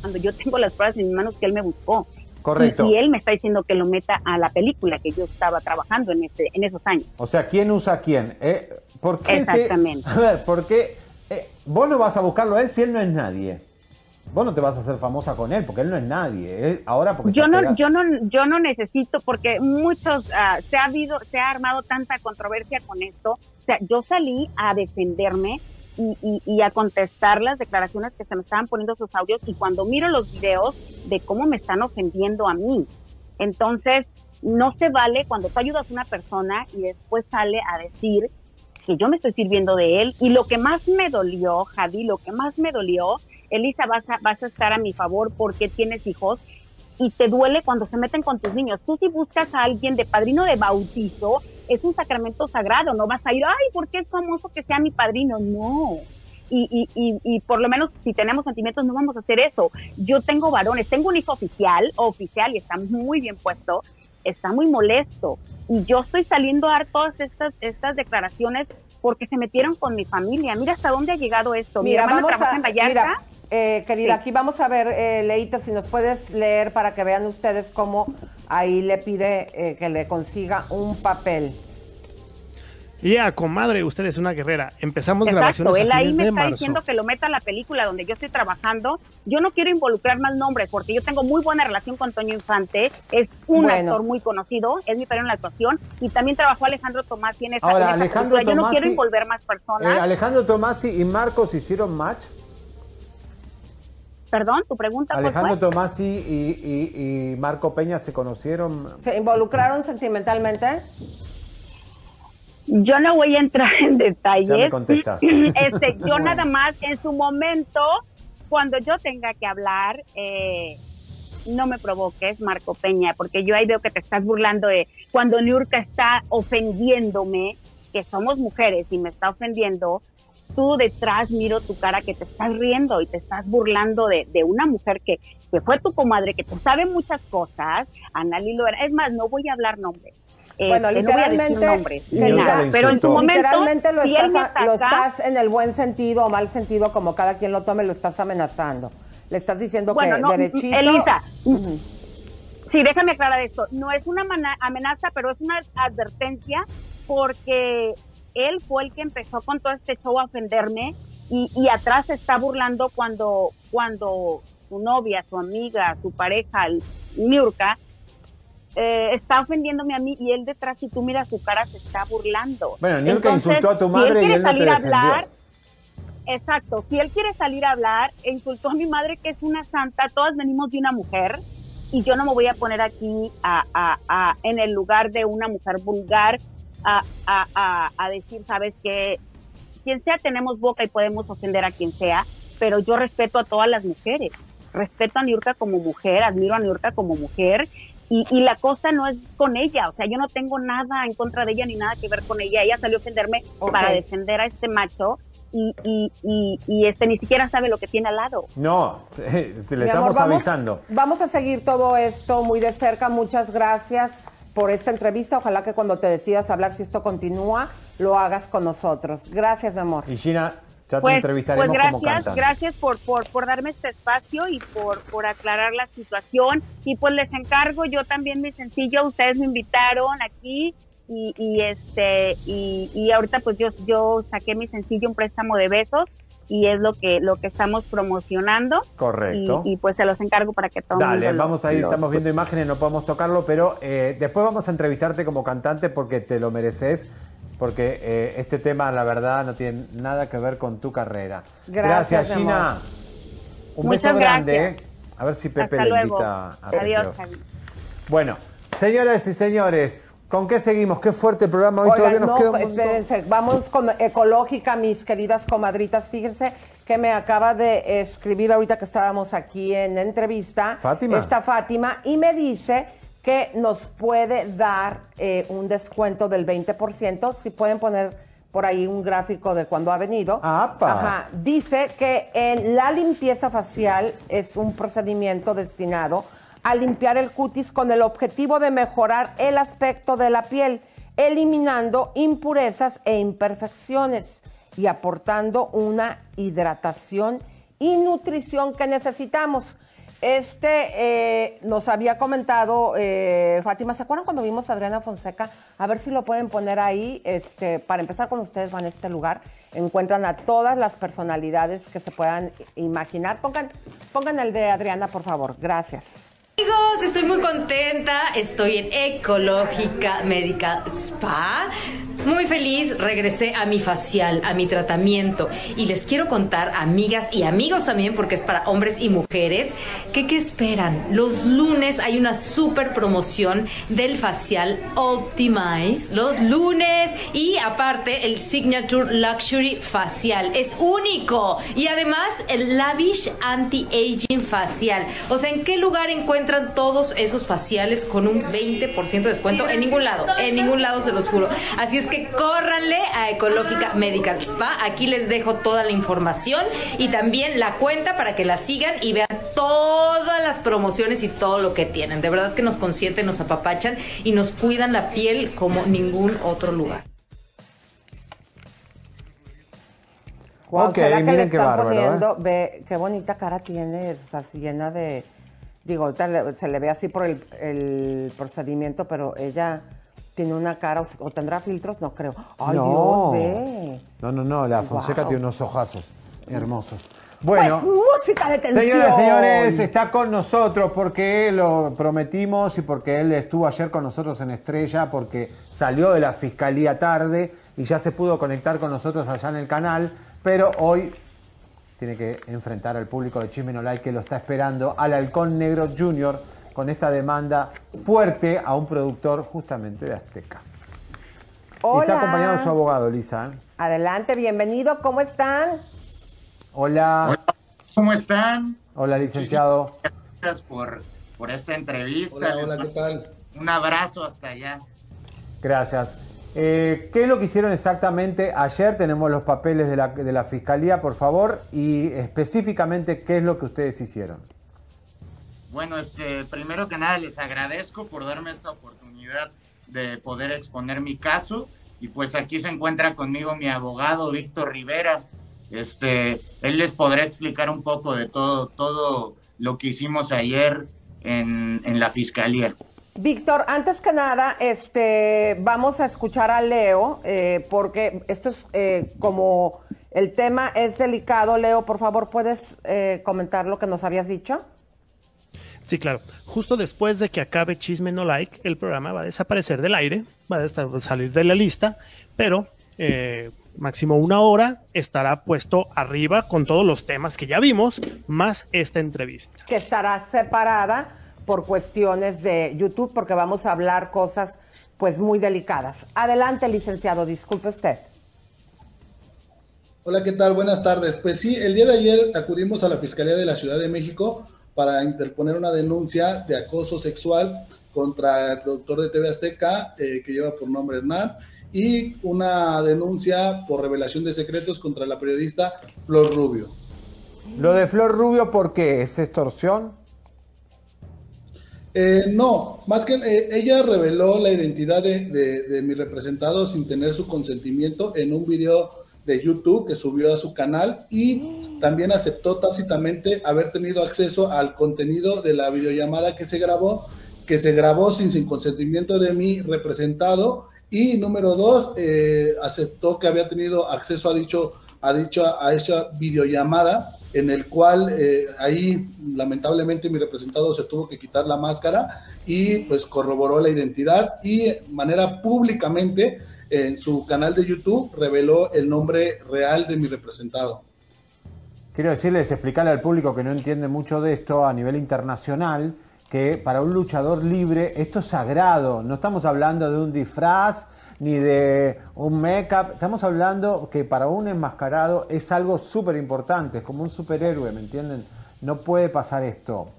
Cuando yo tengo las pruebas en mis manos que él me buscó. Correcto. Y, y él me está diciendo que lo meta a la película que yo estaba trabajando en, ese, en esos años. O sea, ¿quién usa a quién? ¿Eh? ¿Por qué te- Exactamente. A ver, ¿por qué eh, vos no vas a buscarlo a él si él no es nadie? Vos no te vas a hacer famosa con él porque él no es nadie. Él- ahora porque Yo no, pegado. yo no, yo no necesito porque muchos ah, se ha habido, se ha armado tanta controversia con esto. O sea, yo salí a defenderme y, y, y a contestar las declaraciones que se me estaban poniendo sus audios y cuando miro los videos de cómo me están ofendiendo a mí. Entonces, no se vale cuando tú ayudas a una persona y después sale a decir que yo me estoy sirviendo de él. Y lo que más me dolió, Javi, lo que más me dolió, Elisa, vas a, vas a estar a mi favor porque tienes hijos. y te duele cuando se meten con tus niños. Tú si buscas a alguien de padrino de bautizo, es un sacramento sagrado, no vas a ir, ay, ¿por qué es famoso que sea mi padrino? No. Y, y, y, por lo menos si tenemos sentimientos no vamos a hacer eso. Yo tengo varones, tengo un hijo oficial, oficial y está muy bien puesto, está muy molesto y yo estoy saliendo a dar todas estas, estas declaraciones porque se metieron con mi familia. Mira hasta dónde ha llegado esto. Mira, vamos a, Mira, eh, querida, aquí vamos a ver, eh, Leito, si nos puedes leer para que vean ustedes cómo ahí le pide eh, que le consiga un papel. Ya, comadre, usted es una guerrera. Empezamos Exacto, grabaciones él a ahí me de está marzo. diciendo que lo meta a la película donde yo estoy trabajando. Yo no quiero involucrar más nombres porque yo tengo muy buena relación con Toño Infante. Es un Bueno. actor muy conocido, es mi padrino en la actuación y también trabajó Alejandro Tomás en esa, Ahora, en esa Alejandro película. Yo no Tomasi- quiero envolver más Eh, personas. Alejandro Tomasi y Marcos hicieron match. Perdón, tu pregunta? Alejandro Tomasi y, y- y Marco Peña se conocieron. ¿Se involucraron sentimentalmente? Yo no voy a entrar en detalles. Ya me. Este, yo Bueno. nada más en su momento, cuando yo tenga que hablar, eh, no me provoques, Marco Peña, porque yo ahí veo que te estás burlando de cuando Niurka está ofendiéndome, que somos mujeres y me está ofendiendo, tú detrás miro tu cara que te estás riendo y te estás burlando de, de una mujer que, que fue tu comadre, que te sabe muchas cosas, Ana Lilo era- Es más, no voy a hablar nombres. Bueno, Este, no voy a decir literalmente, nombres, pero en insultó. momento, Literalmente lo si estás, lo estás en el buen sentido o mal sentido, como cada quien lo tome, lo estás amenazando. Le estás diciendo Bueno, que no, derechito. Elisa. Sí, déjame aclarar esto. No es una amenaza, pero es una advertencia porque él fue el que empezó con todo este show a ofenderme y, y atrás se está burlando cuando, cuando su novia, su amiga, su pareja, el- eh, está ofendiéndome a mí y él detrás, si tú miras su cara, se está burlando. Bueno, Niurka insultó a tu si madre él y quiere él no te salir a hablar, Exacto, si él quiere salir a hablar e insultó a mi madre que es una santa, todas venimos de una mujer y yo no me voy a poner aquí a, a- a- en el lugar de una mujer vulgar a, a- a- a decir, sabes que quien sea tenemos boca y podemos ofender a quien sea, pero yo respeto a todas las mujeres, respeto a Niurka como mujer, admiro a Niurka como mujer y, y la cosa no es con ella, o sea, yo no tengo nada en contra de ella ni nada que ver con ella, ella salió a ofenderme para defender a este macho y, y, y, y este ni siquiera sabe lo que tiene al lado. No, se- se le Mi estamos amor, vamos- avisando. Vamos a seguir todo esto muy de cerca. Muchas gracias por esta entrevista. Ojalá que cuando te decidas hablar, si esto continúa, lo hagas con nosotros. Gracias, mi amor. Y Gina, ya te Pues, entrevistaremos pues como gracias, cantante. gracias por, por, por darme este espacio y por, por aclarar la situación. Y pues les encargo yo también mi sencillo, ustedes me invitaron aquí y, y este y, y ahorita pues yo, yo saqué mi sencillo, un préstamo de besos y es lo que, lo que estamos promocionando. Correcto. Y, y, pues se los encargo para que todo el Dale, vamos a ir, estamos viendo imágenes, no podemos tocarlo, pero eh, después vamos a entrevistarte como cantante porque te lo mereces, porque eh, este tema, la verdad, no tiene nada que ver con tu carrera. Gracias, mi Gina. amor. Un Muchas beso grande. gracias. ¿eh? A ver si Pepe Hasta le luego. invita a Adiós. Bueno, señoras y señores, ¿con qué seguimos? Qué fuerte programa. Hoy todavía nos no, queda un montón. espérense, vamos con Ecológica, mis queridas comadritas. Fíjense que me acaba de escribir ahorita que estábamos aquí en entrevista. Fátima. Esta Fátima, y me dice que nos puede dar eh, un descuento del 20%. Si pueden poner por ahí un gráfico de cuando ha venido. ¡Apa! Ajá. Dice que en la limpieza facial es un procedimiento destinado a limpiar el cutis con el objetivo de mejorar el aspecto de la piel, eliminando impurezas e imperfecciones y aportando una hidratación y nutrición que necesitamos. Este eh, nos había comentado eh, Fátima, ¿se acuerdan cuando vimos a Adriana Fonseca? A ver si lo pueden poner ahí. Este, para empezar con ustedes van a este lugar, encuentran a todas las personalidades que se puedan imaginar. Pongan, pongan el de Adriana, por favor. Gracias. Amigos, estoy muy contenta. Estoy en Ecológica Medical Spa. muy feliz, regresé a mi facial, a mi tratamiento. Y les quiero contar, amigas y amigos también, porque es para hombres y mujeres, qué esperan. Los lunes hay una super promoción del facial Optimize. Los lunes. Y aparte, el Signature Luxury Facial. Es único. Y además, el Lavish Anti-Aging Facial. O sea, ¿en qué lugar encuentran todos esos faciales con un 20% de descuento? En ningún lado. En ningún lado se los juro. Así es que córranle a Ecológica Medical Spa. Aquí les dejo toda la información y también la cuenta para que la sigan y vean todas las promociones y todo lo que tienen. De verdad que nos consienten, nos apapachan y nos cuidan la piel como ningún otro lugar. Wow, Ok, ¿será que le miren qué están bárbaro, ¿eh? Ve, qué bonita cara tiene, o sea, llena de... Digo, ahorita se le ve así por el, el procedimiento, pero ella tiene una cara, o, o tendrá filtros, no creo. Ay, no. Dios, ve. no, no, no, la Fonseca Wow. tiene unos ojazos hermosos. Bueno, Pues música de tensión. Señoras y señores, está con nosotros porque lo prometimos y porque él estuvo ayer con nosotros en Estrella, porque salió de la fiscalía tarde y ya se pudo conectar con nosotros allá en el canal, pero hoy tiene que enfrentar al público de Chisme No Like que lo está esperando, al Halcón Negro Junior, con esta demanda fuerte a un productor justamente de Azteca. Y Hola. está acompañado de su abogado, Lisa. ¿eh? Adelante, bienvenido, ¿cómo están? Hola, Hola, ¿cómo están? hola licenciado. Gracias por, por esta entrevista. Hola, hola, ¿qué tal? Un abrazo hasta allá. Gracias. Eh, ¿Qué es lo que hicieron exactamente ayer? Tenemos los papeles de la, Fiscalía, por favor, y específicamente qué es lo que ustedes hicieron. Bueno, este, primero que nada les agradezco por darme esta oportunidad de poder exponer mi caso. Y pues aquí se encuentra conmigo mi abogado Víctor Rivera. Este, él les podrá explicar un poco de todo, todo lo que hicimos ayer en la fiscalía. Víctor, antes que nada, este, vamos a escuchar a Leo, eh, porque esto es eh, como el tema es delicado. Leo, por favor, ¿puedes eh, comentar lo que nos habías dicho? Sí, claro. Justo después de que acabe Chisme No Like, el programa va a desaparecer del aire, va a salir de la lista, pero eh, máximo una hora estará puesto arriba con todos los temas que ya vimos, más esta entrevista. Que estará separada por cuestiones de YouTube, porque vamos a hablar cosas pues muy delicadas. Adelante, licenciado, disculpe usted. Hola, ¿qué tal? Buenas tardes. Pues sí, el día de ayer acudimos a la Fiscalía de la Ciudad de México para interponer una denuncia de acoso sexual contra el productor de TV Azteca, eh, que lleva por nombre Hernán, y una denuncia por revelación de secretos contra la periodista Flor Rubio. Lo de Flor Rubio, ¿por qué? ¿Es extorsión? Eh, no, más que eh, ella reveló la identidad de, de- de mi representado sin tener su consentimiento en un video de YouTube que subió a su canal y también aceptó tácitamente haber tenido acceso al contenido de la videollamada que se grabó, que se grabó sin, sin consentimiento de mi representado. Y número dos, eh, aceptó que había tenido acceso a dicho a dicho a esa videollamada en el cual eh, ahí lamentablemente mi representado se tuvo que quitar la máscara y pues corroboró la identidad y manera públicamente en su canal de YouTube reveló el nombre real de mi representado. Quiero decirles, explicarle al público que no entiende mucho de esto a nivel internacional, que para un luchador libre esto es sagrado. No estamos hablando de un disfraz ni de un make-up. Estamos hablando que para un enmascarado es algo súper importante, es como un superhéroe, ¿me entienden? No puede pasar esto,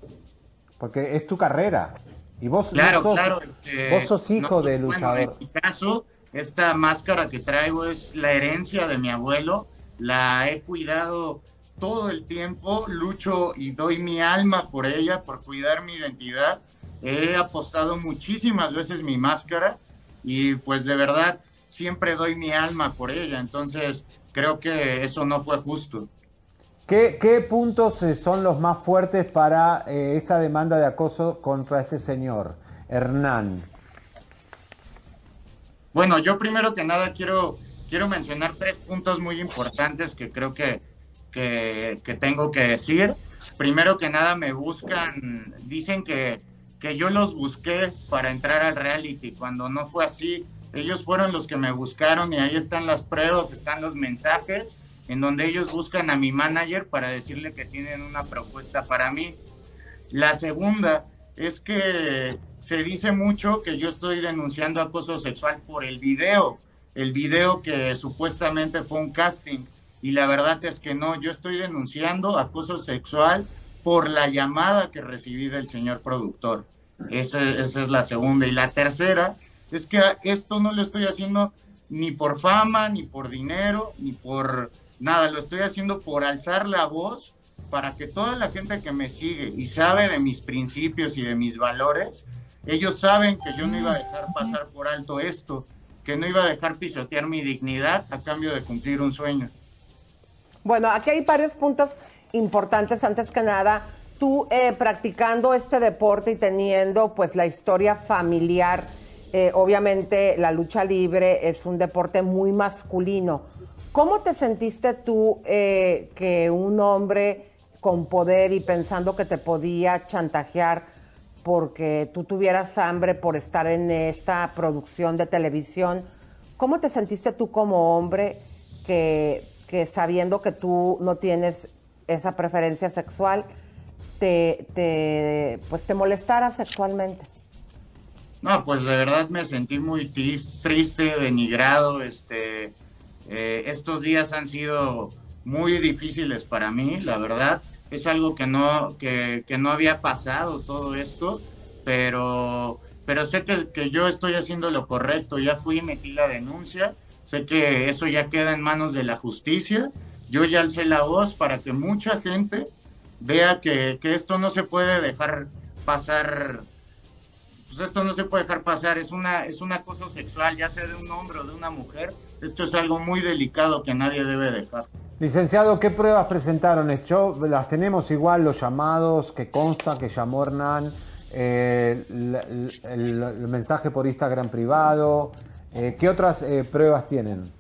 porque es tu carrera. Y vos, no Claro, sos, claro. este, vos sos hijo no, de bueno, luchador. en mi caso, esta máscara que traigo es la herencia de mi abuelo. La he cuidado todo el tiempo, lucho y doy mi alma por ella, por cuidar mi identidad. He apostado muchísimas veces mi máscara y pues de verdad siempre doy mi alma por ella. Entonces creo que eso no fue justo. ¿Qué, qué puntos eh, son los más fuertes para eh, esta demanda de acoso contra este señor, Hernán? Bueno, yo primero que nada quiero, quiero mencionar tres puntos muy importantes que creo que, que, que tengo que decir. Primero que nada me buscan, dicen que, que yo los busqué para entrar al reality, cuando no fue así. Ellos fueron los que me buscaron y ahí están las pruebas, están los mensajes en donde ellos buscan a mi manager para decirle que tienen una propuesta para mí. La segunda es que se dice mucho que yo estoy denunciando acoso sexual por el video, el video que supuestamente fue un casting. Y la verdad es que no, yo estoy denunciando acoso sexual por la llamada que recibí del señor productor. Esa, esa es la segunda. Y la tercera es que esto no lo estoy haciendo ni por fama, ni por dinero, ni por nada, lo estoy haciendo por alzar la voz para que toda la gente que me sigue y sabe de mis principios y de mis valores, ellos saben que yo no iba a dejar pasar por alto esto, que no iba a dejar pisotear mi dignidad a cambio de cumplir un sueño. Bueno, aquí hay varios puntos importantes. Antes que nada, tú eh, practicando este deporte y teniendo pues la historia familiar, eh, obviamente la lucha libre es un deporte muy masculino. ¿Cómo te sentiste tú eh, que un hombre con poder y pensando que te podía chantajear porque tú tuvieras hambre por estar en esta producción de televisión, ¿cómo te sentiste tú como hombre que, que sabiendo que tú no tienes esa preferencia sexual, te, te, pues te molestara sexualmente? No, pues de verdad me sentí muy triste, denigrado, este eh, estos días han sido muy difíciles para mí, la verdad. Es algo que no, que, no había pasado todo esto, pero, pero sé que, que, yo estoy haciendo lo correcto. Ya fui metí la denuncia. Sé que eso ya queda en manos de la justicia. Yo ya alcé la voz para que mucha gente vea que, que esto no se puede dejar pasar pues esto no se puede dejar pasar, es una, es una cosa sexual, ya sea de un hombre o de una mujer, esto es algo muy delicado que nadie debe dejar. Licenciado, ¿qué pruebas presentaron? Yo, las tenemos igual, los llamados que consta que llamó Hernán, eh, el, mensaje por Instagram privado, eh, ¿qué otras eh, pruebas tienen?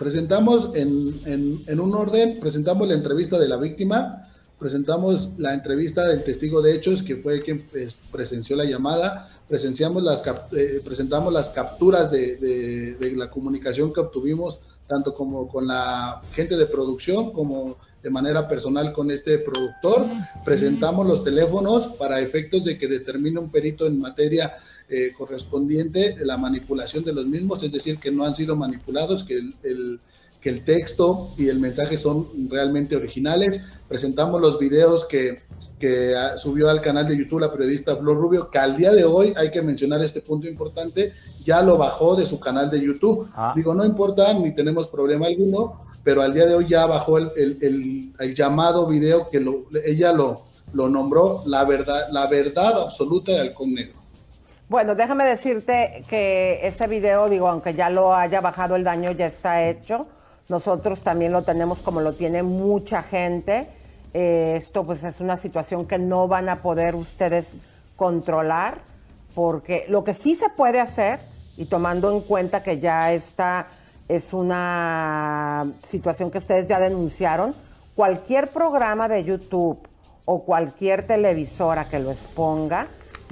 Presentamos en, en un orden, presentamos la entrevista de la víctima, presentamos la entrevista del testigo de hechos, que fue quien pues, presenció la llamada, presenciamos las, eh, presentamos las capturas de, la comunicación que obtuvimos, tanto como con la gente de producción, como de manera personal con este productor. Presentamos los teléfonos para efectos de que determine un perito en materia eh, correspondiente la manipulación de los mismos, es decir, que no han sido manipulados, que el que el texto y el mensaje son realmente originales. Presentamos los videos que, que subió al canal de YouTube la periodista Flor Rubio, que al día de hoy, hay que mencionar este punto importante, ya lo bajó de su canal de YouTube. Ah. Digo, no importa, ni tenemos problema alguno, pero al día de hoy ya bajó el, el, el, llamado video que lo, ella lo, lo nombró la verdad, la verdad absoluta de Halcón Negro. Bueno, déjame decirte que ese video, digo, aunque ya lo haya bajado, el daño ya está hecho nosotros también lo tenemos como lo tiene mucha gente. Eh, esto pues es una situación que no van a poder ustedes controlar, porque lo que sí se puede hacer, y tomando en cuenta que ya esta es una situación que ustedes ya denunciaron, cualquier programa de YouTube o cualquier televisora que lo exponga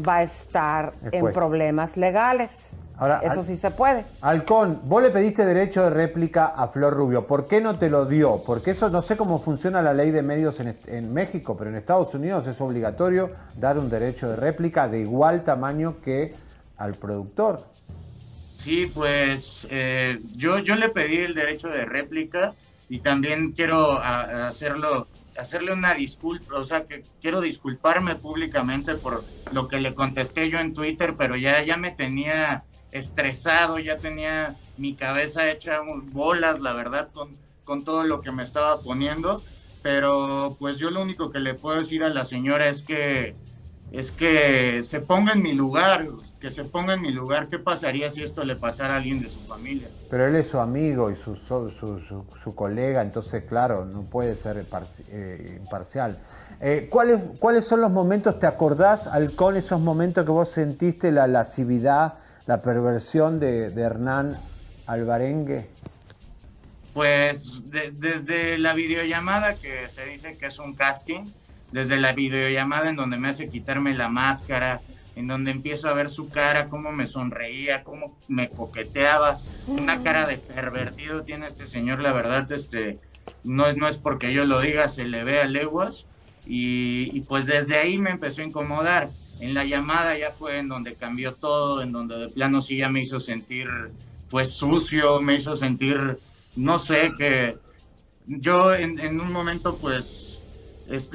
va a estar en problemas legales. Ahora, Eso sí se puede. Halcón, vos le pediste derecho de réplica a Flor Rubio. ¿Por qué no te lo dio? Porque eso no sé cómo funciona la ley de medios en, México, pero en Estados Unidos es obligatorio dar un derecho de réplica de igual tamaño que al productor. Sí, pues eh, yo, yo le pedí el derecho de réplica y también quiero hacerlo hacerle una disculpa, o sea, que quiero disculparme públicamente por lo que le contesté yo en Twitter, pero ya, ya me tenía estresado, ya tenía mi cabeza hecha bolas, la verdad, con, con todo lo que me estaba poniendo. Pero pues yo lo único que le puedo decir a la señora es que es que se ponga en mi lugar, que se ponga en mi lugar. ¿Qué pasaría si esto le pasara a alguien de su familia? Pero él es su amigo y su, su, su, colega, entonces, claro, no puede ser eh, imparcial. Eh, ¿cuáles, ¿Cuáles son los momentos, te acordás, Halcón, esos momentos que vos sentiste la lascividad la perversión de, Hernán Alvarengue? Pues desde la videollamada que se dice que es un casting, desde la videollamada en donde me hace quitarme la máscara, en donde empiezo a ver su cara, cómo me sonreía, cómo me coqueteaba, una cara de pervertido tiene este señor, la verdad, este, no es, no es porque yo lo diga, se le ve a leguas, y, y pues desde ahí me empezó a incomodar. En la llamada ya fue en donde cambió todo, en donde de plano sí ya me hizo sentir pues sucio, me hizo sentir, no sé, que yo en, en un momento pues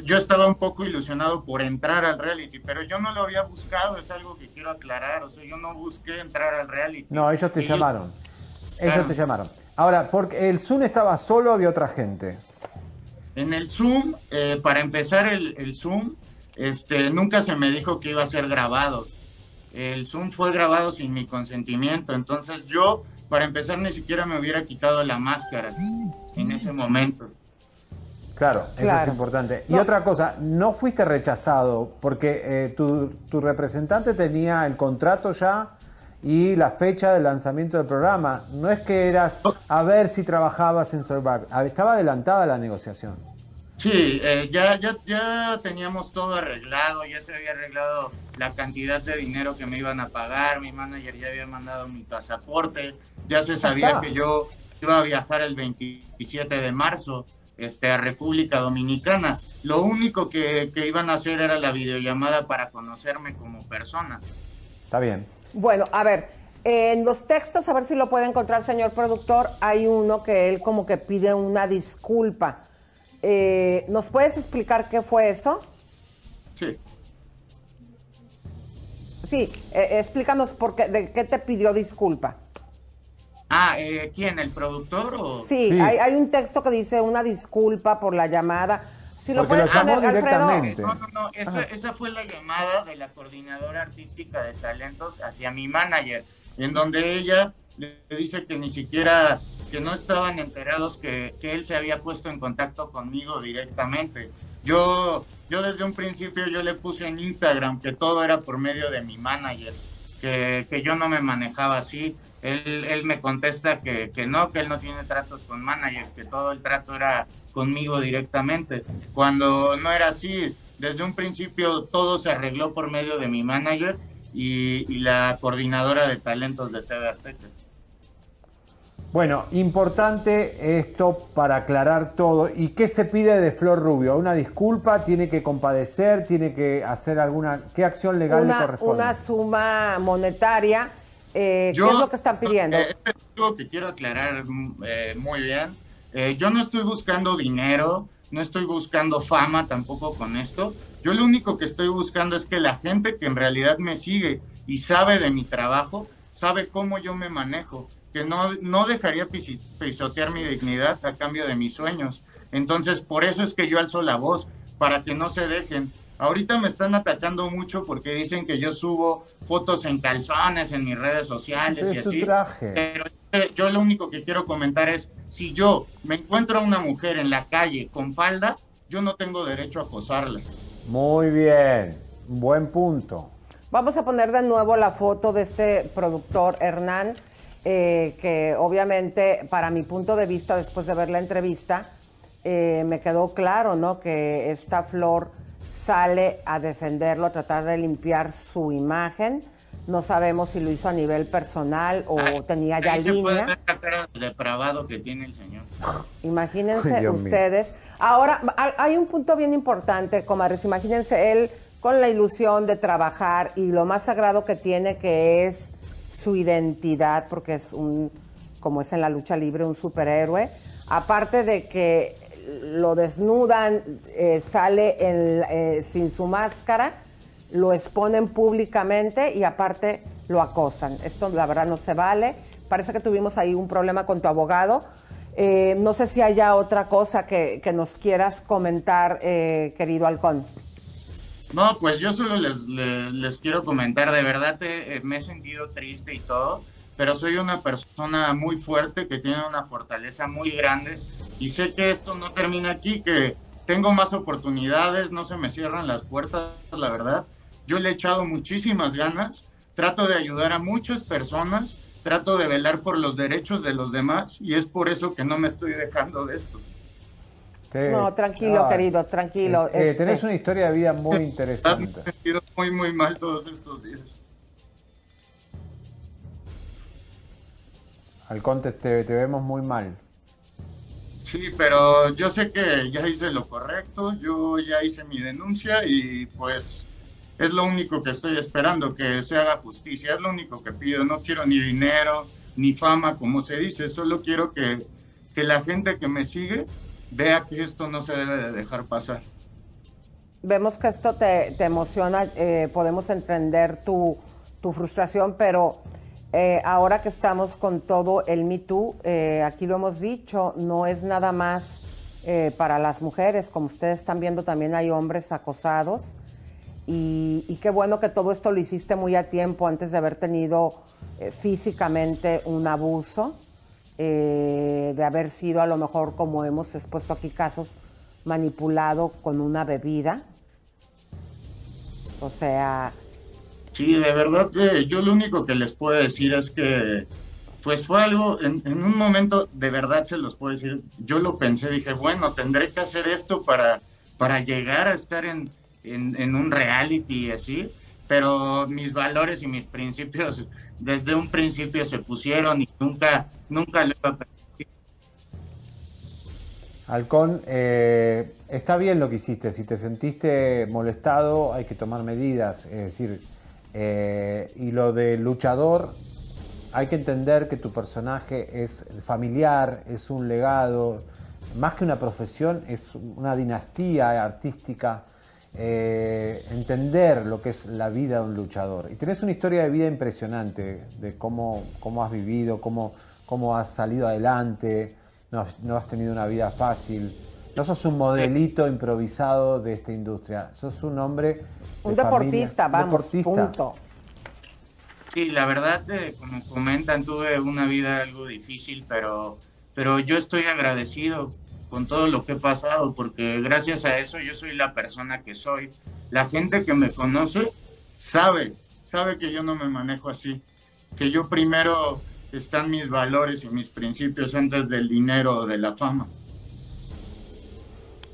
yo estaba un poco ilusionado por entrar al reality, pero yo no lo había buscado, es algo que quiero aclarar, o sea, yo no busqué entrar al reality. No, ellos te llamaron. Ellos te llamaron. Ahora, porque el Zoom estaba solo, había otra gente. En el Zoom, eh, para empezar el, el, Zoom, este, nunca se me dijo que iba a ser grabado. El Zoom fue grabado sin mi consentimiento, entonces yo, para empezar, ni siquiera me hubiera quitado la máscara en ese momento. Claro, eso es importante. Y otra cosa, no fuiste rechazado porque eh, tu, tu, representante tenía el contrato ya y la fecha del lanzamiento del programa. No es que eras a ver si trabajabas en Survivor, estaba adelantada la negociación. Sí, eh, ya, ya, ya teníamos todo arreglado, ya se había arreglado la cantidad de dinero que me iban a pagar, mi manager ya había mandado mi pasaporte, ya se sabía que yo iba a viajar el 27 de marzo este, a República Dominicana. Lo único que, que, iban a hacer era la videollamada para conocerme como persona. Está bien. Bueno, a ver, en los textos, a ver si lo puede encontrar, señor productor, hay uno que él como que pide una disculpa. Eh, ¿Nos puedes explicar qué fue eso? Sí. Sí, eh, explícanos por qué, de qué te pidió disculpa. Ah, eh, ¿quién? ¿El productor? O... Sí, sí. Hay, hay, un texto que dice una disculpa por la llamada. Si lo puedes poner, directamente. No, no, no. Esa, esa, fue la llamada de la coordinadora artística de talentos hacia mi manager, en donde ella le dice que ni siquiera, que no estaban enterados que, que él se había puesto en contacto conmigo directamente. Yo, yo desde un principio yo le puse en Instagram que todo era por medio de mi manager, que, que yo no me manejaba así él, él me contesta que, que, no, que él no tiene tratos con manager, que todo el trato era conmigo directamente, cuando no era así. Desde un principio todo se arregló por medio de mi manager y, y la coordinadora de talentos de TV Azteca. Bueno, importante esto para aclarar todo. ¿Y qué se pide de Flor Rubio? ¿Una disculpa? ¿Tiene que compadecer? ¿Tiene que hacer alguna... ¿Qué acción legal una, le corresponde? Una suma monetaria eh, yo, ¿Qué es lo que están pidiendo? Eh, es algo que quiero aclarar eh, muy bien. Eh, yo no estoy buscando dinero, no estoy buscando fama tampoco con esto. Yo lo único que estoy buscando es que la gente que en realidad me sigue y sabe de mi trabajo, sabe cómo yo me manejo, que no, no dejaría pisotear mi dignidad a cambio de mis sueños. Entonces, por eso es que yo alzo la voz, para que no se dejen. Ahorita me están atacando mucho porque dicen que yo subo fotos en calzones en mis redes sociales y Es tu así. traje. Pero yo lo único que quiero comentar es, si yo me encuentro a una mujer en la calle con falda, yo no tengo derecho a acosarla. Muy bien, buen punto. Vamos a poner de nuevo la foto de este productor Hernán, eh, que obviamente para mi punto de vista, después de ver la entrevista, eh, me quedó claro, ¿no? Que esta flor sale a defenderlo, a tratar de limpiar su imagen. No sabemos si lo hizo a nivel personal o tenía ya ahí se puede línea. ver la cara de depravado que tiene el señor. Imagínense Ay, Dios mío. ustedes. Ahora, ha- hay un punto bien importante, comadres. Imagínense él con la ilusión de trabajar y lo más sagrado que tiene, que es su identidad, porque es un, como es en la lucha libre, un superhéroe. Aparte de que lo desnudan, eh, sale en- eh, sin su máscara, lo exponen públicamente y aparte lo acosan. Esto la verdad no se vale. Parece que tuvimos ahí un problema con tu abogado. Eh, no sé si haya otra cosa que, nos quieras comentar, eh, querido Halcón. No, pues yo solo les, les, les quiero comentar, de verdad eh, me he sentido triste y todo, pero soy una persona muy fuerte que tiene una fortaleza muy grande y sé que esto no termina aquí, que tengo más oportunidades, no se me cierran las puertas, la verdad. Yo le he echado muchísimas ganas, trato de ayudar a muchas personas, trato de velar por los derechos de los demás y es por eso que no me estoy dejando de esto. No, tranquilo, querido, tranquilo. Eh, este- Tenés una historia de vida muy Me he interesante. sentido muy, muy mal todos estos días. Halcón, te, te- te vemos muy mal. Sí, pero yo sé que ya hice lo correcto, yo ya hice mi denuncia y pues es lo único que estoy esperando, que se haga justicia, es lo único que pido, no quiero ni dinero, ni fama, como se dice, solo quiero que, que la gente que me sigue vea que esto no se debe de dejar pasar. Vemos que esto te, te emociona, eh, podemos entender tu, tu frustración, pero eh, ahora que estamos con todo el Me Too, eh, aquí lo hemos dicho, no es nada más eh, para las mujeres, como ustedes están viendo, también hay hombres acosados. Y, qué bueno que todo esto lo hiciste muy a tiempo antes de haber tenido físicamente un abuso, de haber sido a lo mejor, como hemos expuesto aquí casos, manipulado con una bebida. O sea, Sí, de verdad, que yo lo único que les puedo decir es que, pues fue algo, en, un momento, de verdad se los puedo decir, yo lo pensé, dije, bueno, tendré que hacer esto para, para llegar a estar en, en, un reality y así, pero mis valores y mis principios desde un principio se pusieron y nunca, nunca lo iba. Halcón, eh, está bien lo que hiciste. Si te sentiste molestado, hay que tomar medidas. Es decir, eh, y lo de luchador, hay que entender que tu personaje es familiar, es un legado, más que una profesión, es una dinastía artística. Eh, entender lo que es la vida de un luchador. Y tenés una historia de vida impresionante, de cómo, cómo has vivido, cómo, cómo has salido adelante, no has, no has tenido una vida fácil. No sos un modelito improvisado de esta industria, sos un hombre. de un familia, deportista, vamos, deportista. punto. Sí, la verdad, eh, como comentan, tuve una vida algo difícil, pero, pero yo estoy agradecido con todo lo que he pasado, porque gracias a eso yo soy la persona que soy. La gente que me conoce sabe, sabe que yo no me manejo así, que yo primero están mis valores y mis principios antes del dinero o de la fama.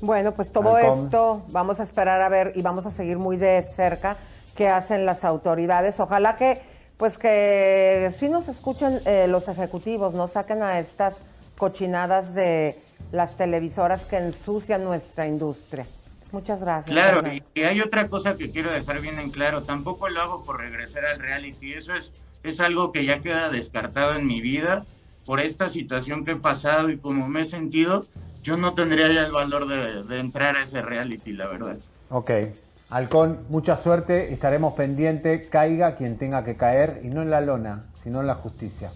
Bueno, pues todo esto vamos a esperar a ver y vamos a seguir muy de cerca qué hacen las autoridades. Ojalá que, pues que sí nos escuchen eh, los ejecutivos, no saquen a estas cochinadas de las televisoras que ensucian nuestra industria. Muchas gracias. Claro, y hay otra cosa que quiero dejar bien en claro, tampoco lo hago por regresar al reality, eso es, es algo que ya queda descartado en mi vida por esta situación que he pasado y como me he sentido, yo no tendría ya el valor de, de entrar a ese reality, la verdad. Ok. Halcón, mucha suerte, estaremos pendientes, caiga quien tenga que caer, y no en la lona, sino en la justicia.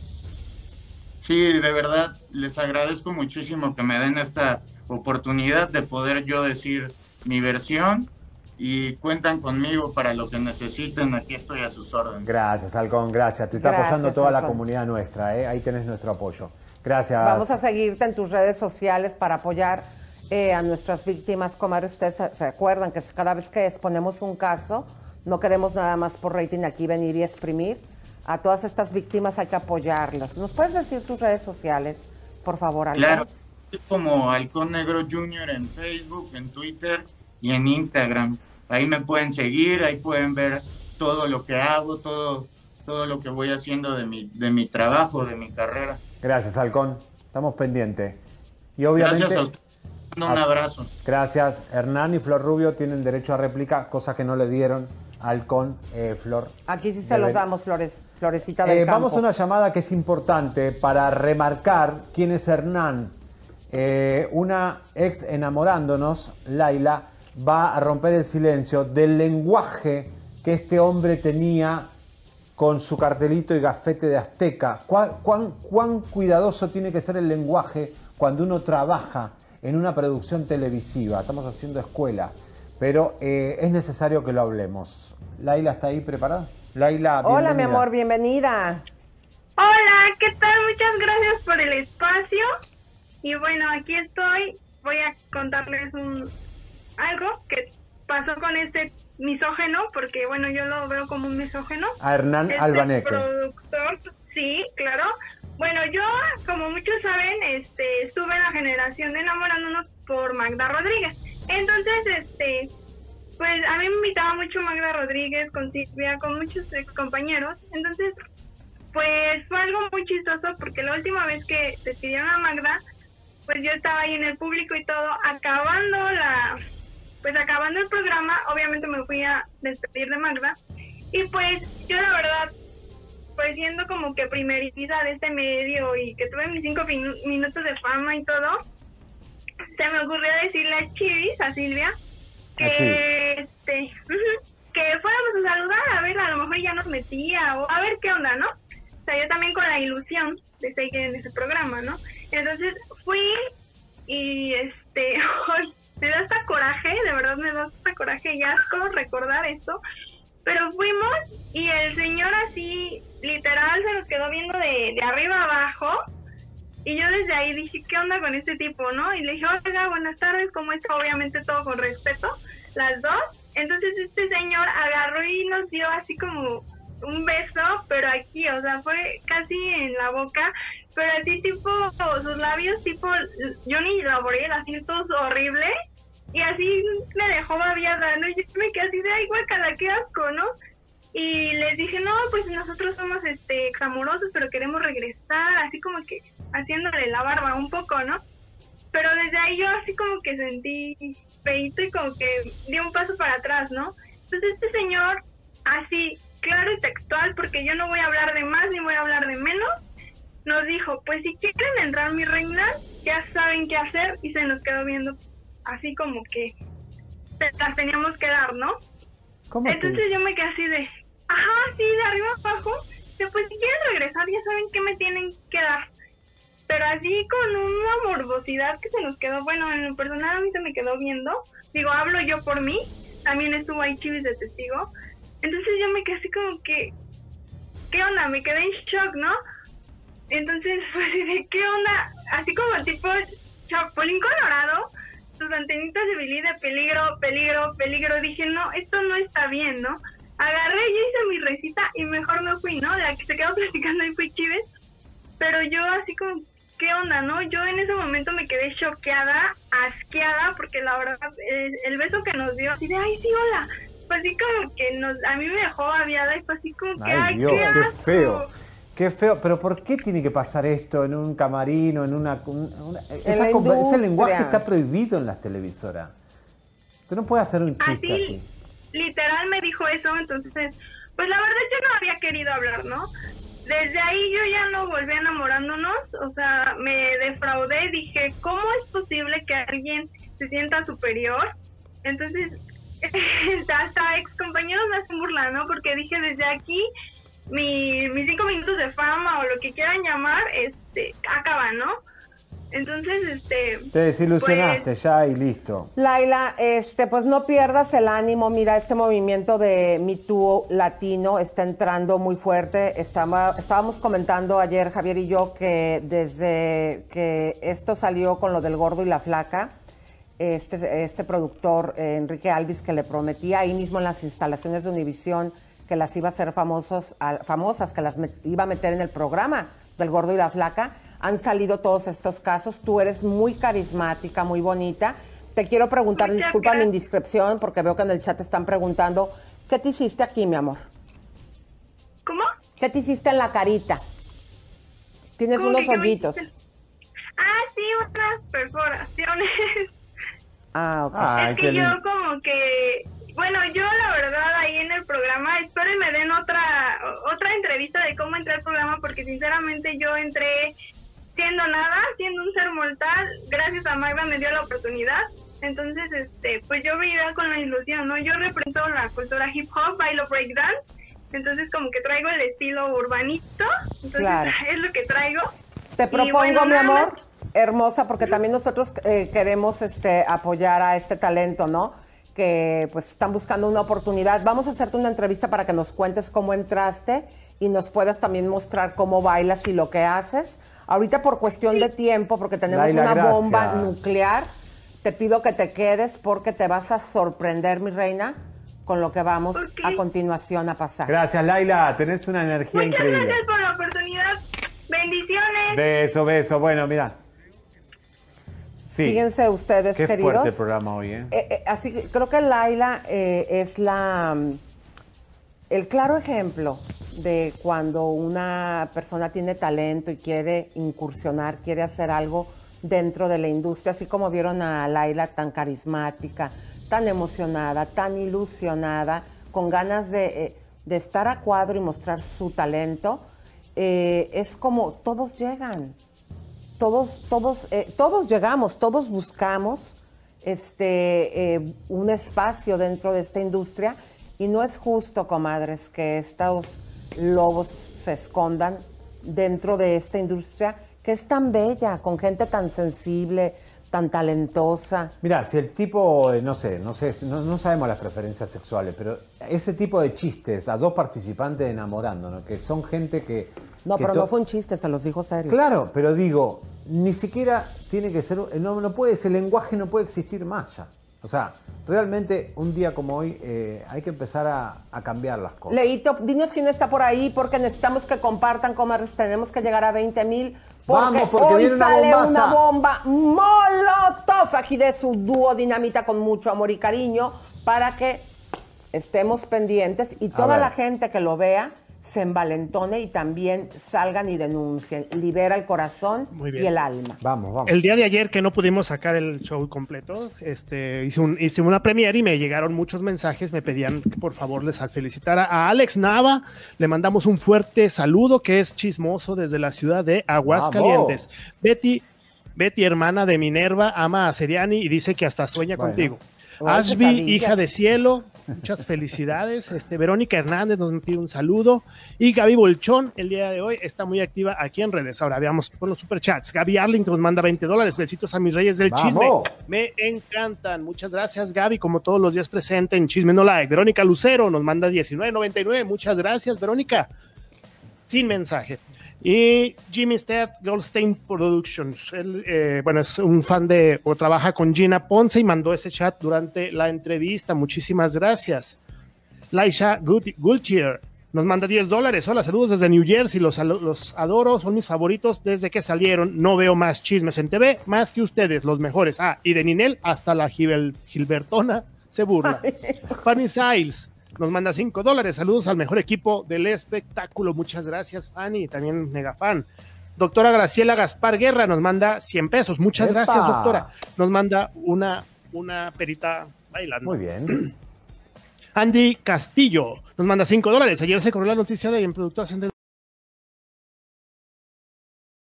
Sí, de verdad, les agradezco muchísimo que me den esta oportunidad de poder yo decir mi versión y cuentan conmigo para lo que necesiten, aquí estoy a sus órdenes. Gracias, Halcón, gracias. Te está Gracias, apoyando toda la Halcón. comunidad nuestra, ¿eh? ahí tenés nuestro apoyo. Gracias. Vamos a seguirte en tus redes sociales para apoyar eh, a nuestras víctimas, comadre. Ustedes se, acuerdan que cada vez que exponemos un caso, no queremos nada más por rating aquí venir y exprimir. A todas estas víctimas hay que apoyarlas. ¿Nos puedes decir tus redes sociales, por favor, Alba? Claro, como Halcón Negro Junior en Facebook, en Twitter y en Instagram. Ahí me pueden seguir, ahí pueden ver todo lo que hago, todo, todo lo que voy haciendo de mi, de mi trabajo, de mi carrera. Gracias, Halcón. Estamos pendientes. Y obviamente. Gracias a usted. Un abrazo. Gracias. Hernán y Flor Rubio tienen derecho a réplica, cosa que no le dieron Halcón, eh, Flor. Aquí sí se Deben- los damos, Flores, Florecita del Eh, Campo. vamos a una llamada que es importante para remarcar quién es Hernán. Eh, una ex enamorándonos, Laila, va a romper el silencio del lenguaje que este hombre tenía con su cartelito y gafete de azteca. ¿Cuán, cuán, cuán cuidadoso tiene que ser el lenguaje cuando uno trabaja en una producción televisiva? Estamos haciendo escuela, pero eh, es necesario que lo hablemos. Laila, ¿está ahí preparada? Laila, Hola, mi amor, bienvenida. Hola, ¿qué tal? Muchas gracias por el espacio. Y bueno, aquí estoy. Voy a contarles un algo que pasó con este misógeno, porque bueno, yo lo veo como un misógeno. A Hernán Este Albaneque. productor, sí, claro. Bueno, yo, como muchos saben, este, estuve en la generación de enamorándonos por Magda Rodríguez. Entonces, este, pues a mí me invitaba mucho Magda Rodríguez con Silvia, con muchos ex compañeros. Entonces, pues fue algo muy chistoso porque la última vez que despidieron a Magda, pues yo estaba ahí en el público y todo, acabando la, pues acabando el programa, obviamente me fui a despedir de Magda. Y pues yo la verdad, pues siendo como que primeriza de este medio y que tuve mis cinco minu- minutos de fama y todo, se me ocurrió decirle a Chivis, a Silvia, que este que fuéramos a saludar, a ver, a lo mejor ya nos metía o a ver qué onda, ¿no? O sea, yo también con la ilusión de seguir en ese programa, ¿no? Entonces fui y este, me da hasta coraje, de verdad me da hasta coraje y asco recordar esto, pero fuimos y el señor así, literal, se nos quedó viendo de, de arriba abajo y yo desde ahí dije, ¿qué onda con este tipo, no? Y le dije, oiga, buenas tardes, ¿cómo está? Obviamente todo con respeto, las dos. Entonces este señor agarró y nos dio así como un beso, pero aquí, o sea, fue casi en la boca, pero así tipo, sus labios tipo, yo ni laboré, así todo horrible, y así me dejó babiada, ¿no? Y yo me quedé así de, ay, guacala, qué asco, ¿no? Y les dije, no, pues nosotros somos este clamorosos, pero queremos regresar, así como que haciéndole la barba un poco, ¿no? Pero desde ahí yo así como que sentí feito y como que di un paso para atrás, ¿no? Entonces este señor, así, claro y textual, porque yo no voy a hablar de más ni voy a hablar de menos, nos dijo, pues si quieren entrar mi reina, ya saben qué hacer, y se nos quedó viendo así como que las teníamos que dar, ¿no? ¿Cómo te- Entonces yo me quedé así de, ajá, sí, de arriba abajo. Pues si quieren regresar, ya saben qué me tienen que dar. Pero así con una morbosidad que se nos quedó, bueno, en lo personal a mí se me quedó viendo. Digo, hablo yo por mí. También estuvo ahí Chivis de testigo. Entonces yo me quedé así como que, ¿qué onda? Me quedé en shock, ¿no? Entonces, pues, ¿de qué onda? Así como tipo Chapulín Colorado, sus antenitas de Billy de peligro, peligro, peligro. Dije, no, esto no está bien, ¿no? Agarré, yo hice mi recita y mejor me fui, ¿no? La que se quedó platicando ahí fue Chives. Pero yo así como, ¿qué onda, no? Yo en ese momento me quedé choqueada, asqueada, porque la verdad, eh, el beso que nos dio, así de, ay, sí, hola. Fue así como que nos, a mí me dejó aviada y fue así como que, Ay, ay, Dios, qué, qué asco". feo. Qué feo, pero ¿por qué tiene que pasar esto en un camarino, en una... esa ese lenguaje está prohibido en las televisoras. Tú no puedes hacer un chiste Así, así. literal me dijo eso, entonces, pues la verdad yo no había querido hablar, ¿no? Desde ahí yo ya no volví enamorándonos, o sea, me defraudé, dije, ¿cómo es posible que alguien se sienta superior? Entonces, hasta ex compañeros me hacen burla, ¿no? Porque dije, desde aquí, mi, mis cinco minutos de fama o lo que quieran llamar, este, acaban, ¿no? Entonces, este... Te desilusionaste pues, ya y listo. Laila, este, pues no pierdas el ánimo. Mira, este movimiento de Me Too latino está entrando muy fuerte. Estaba- estábamos comentando ayer, Javier y yo, que desde que esto salió con lo del gordo y la flaca, este, este productor, eh, Enrique Alvis, que le prometía ahí mismo en las instalaciones de Univisión que las iba a hacer famosos, a- famosas, que las met- iba a meter en el programa del gordo y la flaca, han salido todos estos casos. Tú eres muy carismática, muy bonita. Te quiero preguntar, Muchas disculpa mi indiscreción, porque veo que en el chat están preguntando, ¿qué te hiciste aquí, mi amor? ¿Cómo? ¿Qué te hiciste en la carita? Tienes ¿Cómo unos hoyitos. Ah, sí, unas perforaciones. Ah, ok. Ay, es que yo lindo. como que, bueno, yo la verdad ahí en el programa, espero y me den otra otra entrevista de cómo entré al programa porque sinceramente yo entré siendo nada, siendo un ser mortal, gracias a Magda me dio la oportunidad. Entonces, este, pues yo vivía con la ilusión, ¿no? Yo represento la cultura hip hop, bailo breakdance, entonces como que traigo el estilo urbanito, entonces Claro. es lo que traigo. Te propongo, bueno, mi amor, hermosa, porque también nosotros eh, queremos este, apoyar a este talento, ¿no? Que pues están buscando una oportunidad. Vamos a hacerte una entrevista para que nos cuentes cómo entraste y nos puedas también mostrar cómo bailas y lo que haces. Ahorita por cuestión de tiempo, porque tenemos Laila, una gracias. bomba nuclear, te pido que te quedes porque te vas a sorprender, mi reina, con lo que vamos a continuación a pasar. Gracias, Laila. Tenés una energía Muchas increíble. gracias por la oportunidad. Bendiciones. Beso, beso. Bueno, mira. Sí. Fíjense ustedes, Qué queridos. fuerte programa hoy, ¿eh? Eh, eh, así que creo que Laila es la mm, el claro ejemplo de cuando una persona tiene talento y quiere incursionar, quiere hacer algo dentro de la industria, así como vieron a Laila tan carismática, tan emocionada, tan ilusionada, con ganas de, de estar a cuadro y mostrar su talento, es como todos llegan todos, todos, eh, todos llegamos, todos buscamos este, eh, un espacio dentro de esta industria y no es justo, comadres, que estos lobos se escondan dentro de esta industria que es tan bella, con gente tan sensible, tan talentosa. Mira, si el tipo, eh, no sé, no sé, no, no sabemos las preferencias sexuales, pero ese tipo de chistes a dos participantes enamorándonos, que son gente que... No, que pero no fue un chiste, se los dijo serio. Claro, pero digo, ni siquiera tiene que ser, no, no puede, ese lenguaje no puede existir más ya. O sea, realmente un día como hoy eh, hay que empezar a, a cambiar las cosas. Leito, dinos quién está por ahí porque necesitamos que compartan, comadres. Tenemos que llegar a 20 mil. Porque, Vamos, porque hoy viene una sale bombaza. una bomba molotov aquí de su dúo dinamita con mucho amor y cariño para que estemos pendientes y toda la gente que lo vea se envalentone y también salgan y denuncien. Libera el corazón Muy y el alma. Vamos, vamos. El día de ayer que no pudimos sacar el show completo, este, hice, un- hice una premiere y me llegaron muchos mensajes, me pedían que por favor les felicitara a Alex Nava, le mandamos un fuerte saludo que es chismoso desde la ciudad de Aguascalientes. Betty, Betty, hermana de Minerva, ama a Seriani y dice que hasta sueña Bueno. contigo. Ashby, hija de cielo, muchas felicidades. Este, Verónica Hernández nos pide un saludo. Y Gaby Bolchón, el día de hoy, está muy activa aquí en redes. Ahora veamos por los superchats. Gaby Arlington nos manda 20 dólares. Besitos a mis reyes del ¡Vamos! chisme. Me encantan. Muchas gracias, Gaby, como todos los días presente en Chisme No Like. Verónica Lucero nos manda 19.99. Muchas gracias, Verónica. Sin mensaje. Y Jimmy Stead, Goldstein Productions. Él, eh, bueno, es un fan de, o trabaja con Gina Ponce y mandó ese chat durante la entrevista. Muchísimas gracias. Laisha Gut- Gultier nos manda 10 dólares. Hola, saludos desde New Jersey. Los, adoro, son mis favoritos desde que salieron. No veo más chismes en TV, más que ustedes, los mejores. Ah, y de Ninel hasta la Gilbertona se burla. Fanny Siles nos manda 5 dólares. Saludos al mejor equipo del espectáculo. Muchas gracias, Fanny. También mega fan. Doctora Graciela Gaspar Guerra nos manda 100 pesos. Muchas ¡Epa! gracias, doctora. Nos manda una, una perita bailando. Muy bien. Andy Castillo nos manda 5 dólares. Ayer se corrió la noticia de en productor de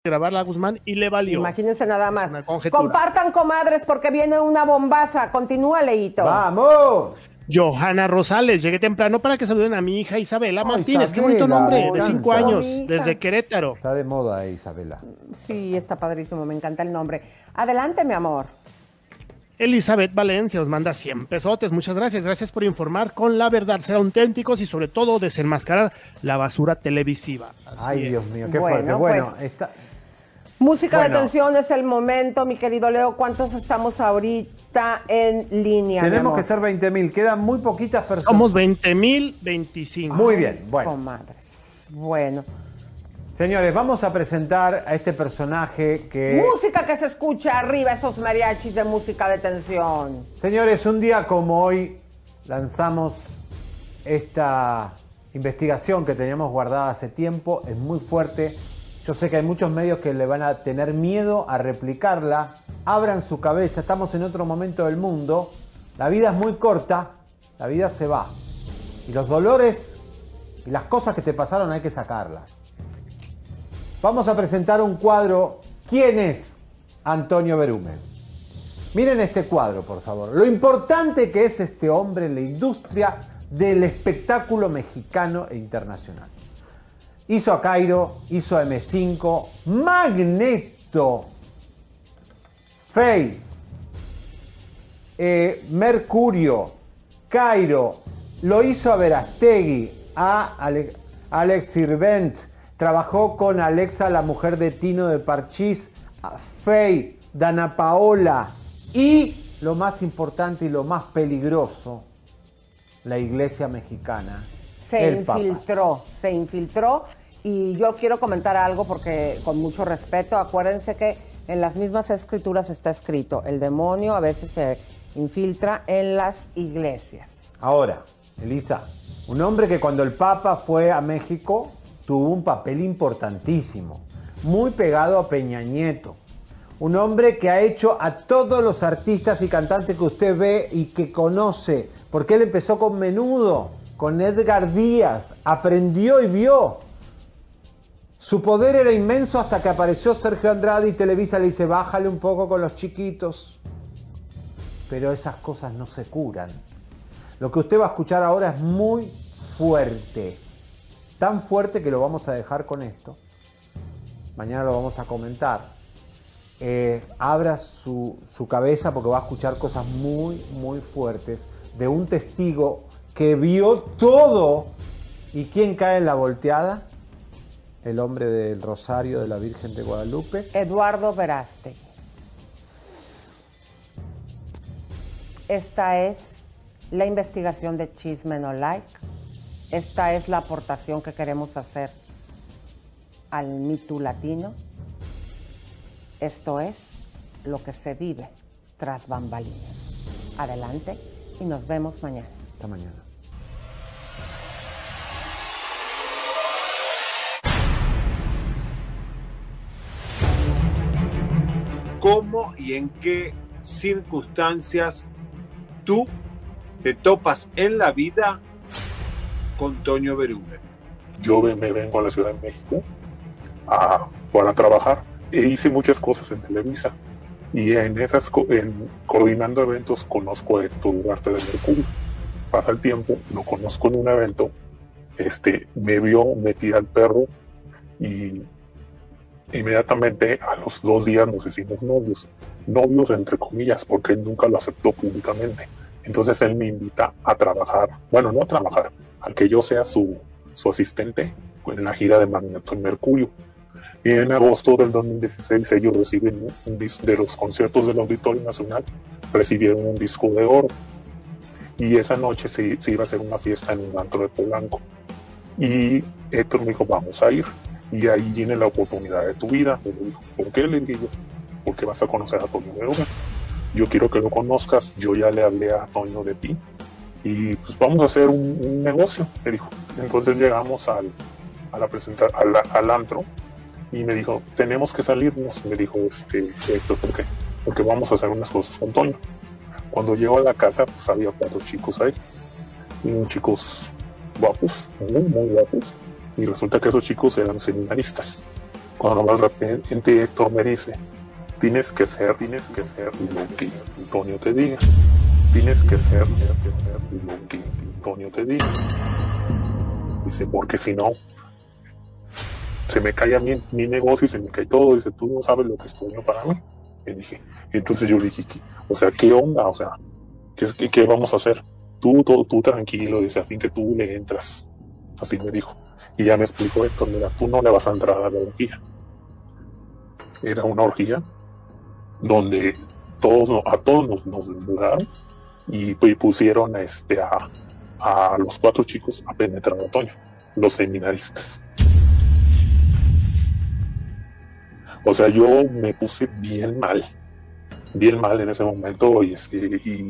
grabarla a Guzmán y le valió. Imagínense nada más. Compartan, comadres, porque viene una bombaza. Continúa, Leito. ¡Vamos! Johanna Rosales, llegué temprano para que saluden a mi hija Isabela Oh, Martínez. Qué bonito nombre, de 5 encanta. años, desde Querétaro. Está de moda, eh, Isabela. Sí, está padrísimo, me encanta el nombre. Adelante, mi amor. Elizabeth Valencia nos manda 100 pesotes. Muchas gracias. Gracias por informar con la verdad, ser auténticos y sobre todo desenmascarar la basura televisiva. Así Ay, es. Dios mío, qué Bueno, fuerte. Bueno, pues, está... Música Bueno. de tensión es el momento, mi querido Leo. ¿Cuántos estamos ahorita en línea? tenemos que ser 20 mil. Quedan muy poquitas personas. Somos 20 mil 25. Muy bien, bueno. Comadres. Bueno. Señores, vamos a presentar a este personaje que... Música que se escucha arriba, esos mariachis de música de tensión. Señores, un día como hoy lanzamos esta investigación que teníamos guardada hace tiempo, es muy fuerte. Yo sé que hay muchos medios que le van a tener miedo a replicarla. Abran su cabeza, estamos en otro momento del mundo. La vida es muy corta, la vida se va. Y los dolores y las cosas que te pasaron hay que sacarlas. Vamos a presentar un cuadro. ¿Quién es Antonio Berumen? Miren este cuadro, por favor. Lo importante que es este hombre en la industria del espectáculo mexicano e internacional. Hizo a Cairo, hizo a M5, Magneto, Fey, eh, Mercurio, Cairo, lo hizo a Verastegui, a Ale- Alex Sirvent, trabajó con Alexa, la mujer de Tino de Parchís, a Fey, Dana Paola. Y lo más importante y lo más peligroso, la iglesia mexicana. Se el Papa. infiltró, se infiltró Y yo quiero comentar algo porque con mucho respeto, acuérdense que en las mismas escrituras está escrito, el demonio a veces se infiltra en las iglesias. Ahora, Elisa, un hombre que cuando el Papa fue a México tuvo un papel importantísimo, muy pegado a Peña Nieto. Un hombre que ha hecho a todos los artistas y cantantes que usted ve y que conoce, porque él empezó con Menudo, con Edgar Díaz, aprendió y vio. Su poder era inmenso hasta que apareció Sergio Andrade y Televisa le dice, bájale un poco con los chiquitos. Pero esas cosas no se curan. Lo que usted va a escuchar ahora es muy fuerte. Tan fuerte que lo vamos a dejar con esto. Mañana lo vamos a comentar. Eh, abra su, su cabeza porque va a escuchar cosas muy, muy fuertes de un testigo que vio todo. ¿Y quién cae en la volteada? El hombre del Rosario de la Virgen de Guadalupe. Eduardo Verástegui. Esta es la investigación de Chisme No Like. Esta es la aportación que queremos hacer al mito latino. Esto es lo que se vive tras bambalinas. Adelante y nos vemos mañana. Hasta mañana. ¿Cómo y en qué circunstancias tú te topas en la vida con Toño Berumen? Yo me vengo a la Ciudad de México para trabajar e hice muchas cosas en Televisa. Y en esas, en, coordinando eventos, conozco a Héctor Ugarte de Mercurio. Pasa el tiempo, lo conozco en un evento, este, me vio, me tira al perro y inmediatamente a los dos días nos hicimos novios. Novios entre comillas, porque él nunca lo aceptó públicamente. Entonces él me invita a trabajar, bueno, no a trabajar, a que yo sea su, su asistente en la gira de Magneto en Mercurio. Y en agosto del 2016 ellos reciben un, un dis- de los conciertos del Auditorio Nacional, recibieron un disco de oro. Y esa noche se, se iba a hacer una fiesta en un antro de Polanco. Y Héctor me dijo, vamos a ir. Y ahí viene la oportunidad de tu vida. Y me dijo, ¿por qué? Le dije yo, porque vas a conocer a Toño Berumen. Yo quiero que lo conozcas. Yo ya le hablé a Toño de ti. Y pues vamos a hacer un, un negocio, me dijo. Entonces llegamos al, a la al, al antro y me dijo, tenemos que salirnos. Me dijo, este, Héctor, ¿por qué? Porque vamos a hacer unas cosas con Toño. Cuando llego a la casa, pues había cuatro chicos ahí. Y chicos guapos, muy, muy guapos. Y resulta que esos chicos eran seminaristas. Cuando más repente Héctor me dice, tienes que ser, tienes que ser lo que Antonio te diga. Tienes que ser, lo que Antonio te diga. Dice, porque si no, se me cae a mí mi negocio y se me cae todo. Dice, tú no sabes lo que es Toño para mí. Y dije, entonces yo le dije, ¿qué- o sea, ¿qué onda? O sea, ¿qué, qué, qué vamos a hacer? Tú, tú, tú tranquilo, dice, a fin que tú le entras. Así me dijo. Y ya me explicó Héctor, mira, tú no le vas a entrar a la orgía. Era una orgía donde todos, a todos nos, desnudaron y, y pusieron este, a, a los cuatro chicos a penetrar a Toño, los seminaristas. O sea, yo me puse bien mal, bien mal en ese momento y, este, y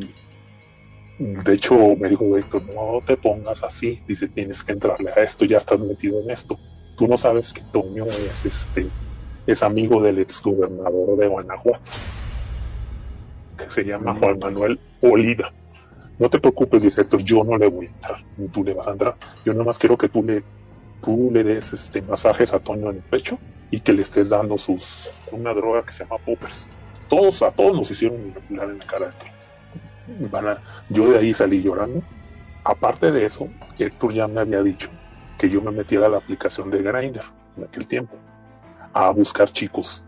de hecho me dijo Héctor, no te pongas así, dice, tienes que entrarle a esto, ya estás metido en esto. Tú no sabes que Toño es este es amigo del exgobernador de Guanajuato, que se llama Juan Manuel Oliva. No te preocupes, dice Héctor, yo no le voy a entrar, ni tú le vas a entrar. Yo nada más quiero que tú le, tú le des este, masajes a Toño en el pecho y que le estés dando sus una droga que se llama poppers. Todos, a todos nos hicieron manipular en la cara de Toño. Yo de ahí salí llorando. Aparte de eso, Héctor ya me había dicho que yo me metiera a la aplicación de Grindr en aquel tiempo a buscar chicos,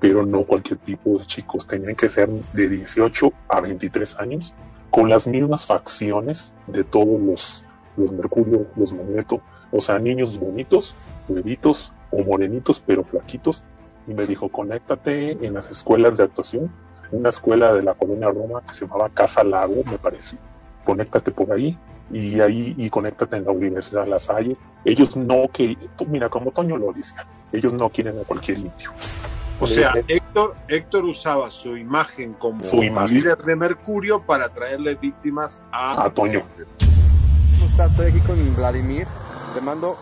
pero no cualquier tipo de chicos, tenían que ser de 18 a 23 años, con las mismas facciones de todos los, los Mercurio, los Magneto, o sea, niños bonitos, bebitos o morenitos, pero flaquitos, y me dijo, conéctate en las escuelas de actuación, una escuela de la colonia Roma que se llamaba Casa Lago, me parece, conéctate por ahí, y ahí y conéctate en la Universidad La Salle. Ellos no que, tú mira, como Toño lo dice, ellos no quieren a cualquier indio. O sea, Héctor, Héctor usaba su imagen como Su imagen. líder de Mercurio para traerle víctimas a, A Toño. ¿Cómo estás? Estoy aquí con Vladimir. Te mando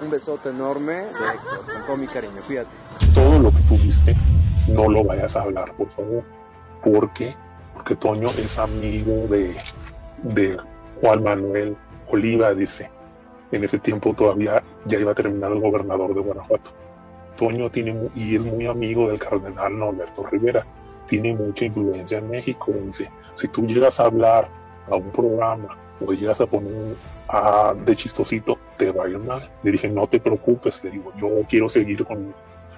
un besote enorme de Héctor, con todo mi cariño. Cuídate. todo lo que tuviste, no lo vayas a hablar, por favor. ¿Por qué? Porque Toño es amigo de, de Juan Manuel Oliva, dice. En ese tiempo todavía ya iba a terminar el gobernador de Guanajuato. Toño tiene y es muy amigo del cardenal Norberto Rivera. Tiene mucha influencia en México. Dice, si tú llegas a hablar a un programa o llegas a poner a- de chistosito, te va a ir mal. Le dije, no te preocupes. Le digo, yo quiero seguir con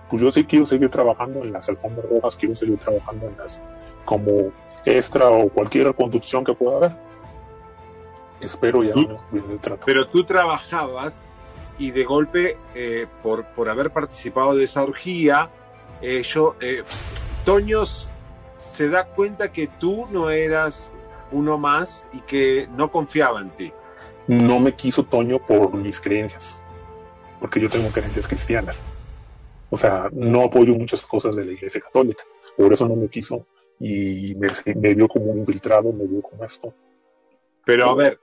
pues yo sí quiero seguir trabajando en las alfombras rojas, quiero seguir trabajando en las como extra o cualquier conducción que pueda haber. Espero ya no el trato. Pero tú trabajabas y de golpe, eh, por, por haber participado de esa orgía, eh, yo, eh, Toño se da cuenta que tú no eras uno más y que no confiaba en ti. No me quiso Toño por mis creencias, porque yo tengo creencias cristianas. O sea, no apoyo muchas cosas de la Iglesia Católica, por eso no me quiso y me, me vio como un infiltrado, me vio como esto. Pero a ver,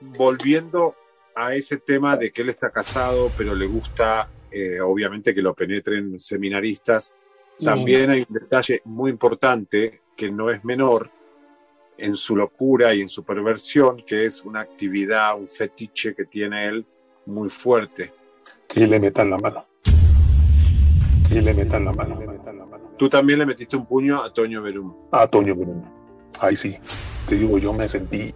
volviendo a ese tema de que él está casado, pero le gusta, eh, obviamente, que lo penetren seminaristas, también hay un detalle muy importante que no es menor en su locura y en su perversión, que es una actividad, un fetiche que tiene él muy fuerte. Que le metan la mano. Que le metan la mano. Tú también le metiste un puño a Toño Berum. A Toño Bruno. Ahí sí. Te digo, yo me sentí,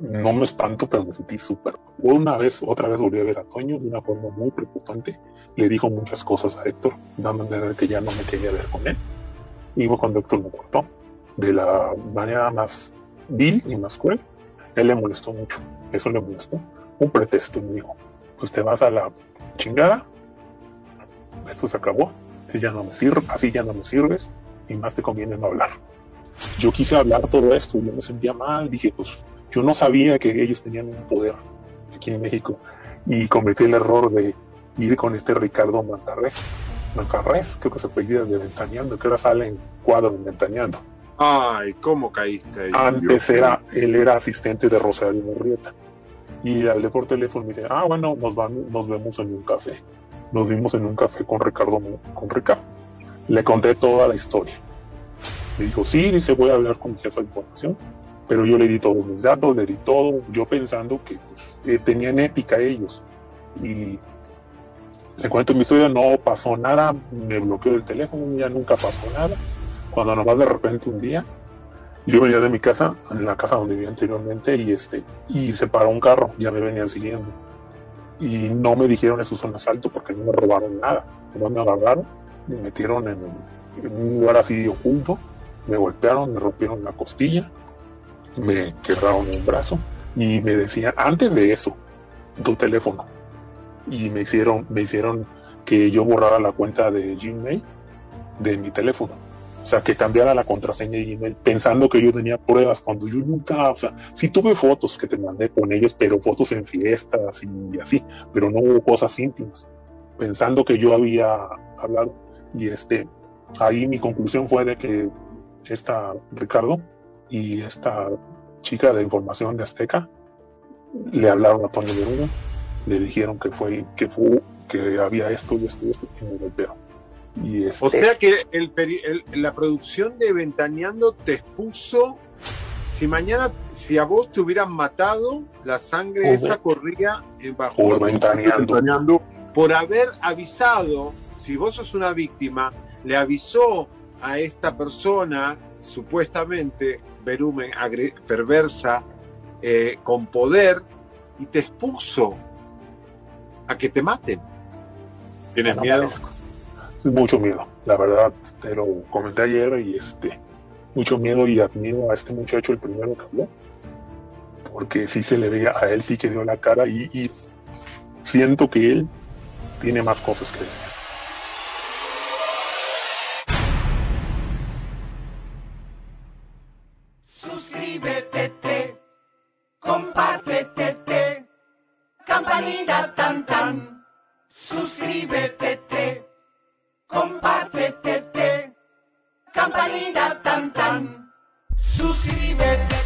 no me espanto, pero me sentí súper. Una vez, otra vez volví a ver a Toño de una forma muy preocupante. Le dijo muchas cosas a Héctor, entender que ya no me quería ver con él. Y fue cuando Héctor me cortó. De la manera más vil y más cruel. Él le molestó mucho. Eso le molestó. Un pretexto, me dijo. Pues te vas a la chingada. Esto se acabó. Así ya no me sirve, así ya no me sirves. Y más te conviene no hablar yo quise hablar todo esto, yo me sentía mal, dije, pues yo no sabía que ellos tenían un poder aquí en México y cometí el error de ir con este Ricardo Mancarres, Mancarres, creo que se apellida de Ventaneando, que ahora sale en cuadro de Ventaneando. Ay, ¿cómo caíste ahí? Antes era, él era asistente de Rosario Murrieta. Y hablé por teléfono y me dice, ah, bueno, nos, vamos, nos vemos en un café. Nos vimos en un café con Ricardo, con Ricardo. Le conté toda la historia. Me dijo, sí, dice, voy a hablar con mi jefa de información. Pero yo le di todos mis datos, le di todo, yo pensando que pues, eh, tenían ética ellos. Y le cuento mi historia, no pasó nada, me bloqueó el teléfono, ya nunca pasó nada. Cuando nomás de repente un día, yo venía de mi casa, en la casa donde vivía anteriormente, y este, y se paró un carro, ya me venían siguiendo. Y no me dijeron eso es un asalto porque no me robaron nada. No me agarraron, me metieron en, un lugar así oculto, me golpearon, me rompieron la costilla, me quebraron un brazo y me decían, antes de eso, tu teléfono. Y me hicieron, me hicieron que yo borrara la cuenta de Gmail de mi teléfono. O sea, que cambiara la contraseña de Gmail pensando que yo tenía pruebas cuando yo nunca, o sea, sí tuve fotos que te mandé con ellos, pero fotos en fiestas y así, pero no hubo cosas íntimas, pensando que yo había hablado. Y este, ahí mi conclusión fue de que esta Ricardo y esta chica de información de Azteca le hablaron a Toño Beruno, le dijeron que fue, que fue, que había esto y esto y esto, y me golpearon. Y este, O sea que el peri- el- la producción de Ventaneando te expuso. Si mañana, si a vos te hubieran matado, la sangre esa corría en bajo por Ventaneando. Ventaneando por haber avisado. Si vos sos una víctima, le avisó a esta persona, supuestamente verumen, perversa, eh, con poder, y te expuso a que te maten. ¿Tienes No miedo? Mucho miedo, la verdad, te lo comenté ayer y este, mucho miedo y admiro a este muchacho, el primero que habló, porque sí se le veía, a él sí que dio la cara y, siento que él tiene más cosas que decir. Suscríbete, comparte. campanita tan tan. Suscríbete, te. Compártete, te. campanita tan tan. Te. suscríbete,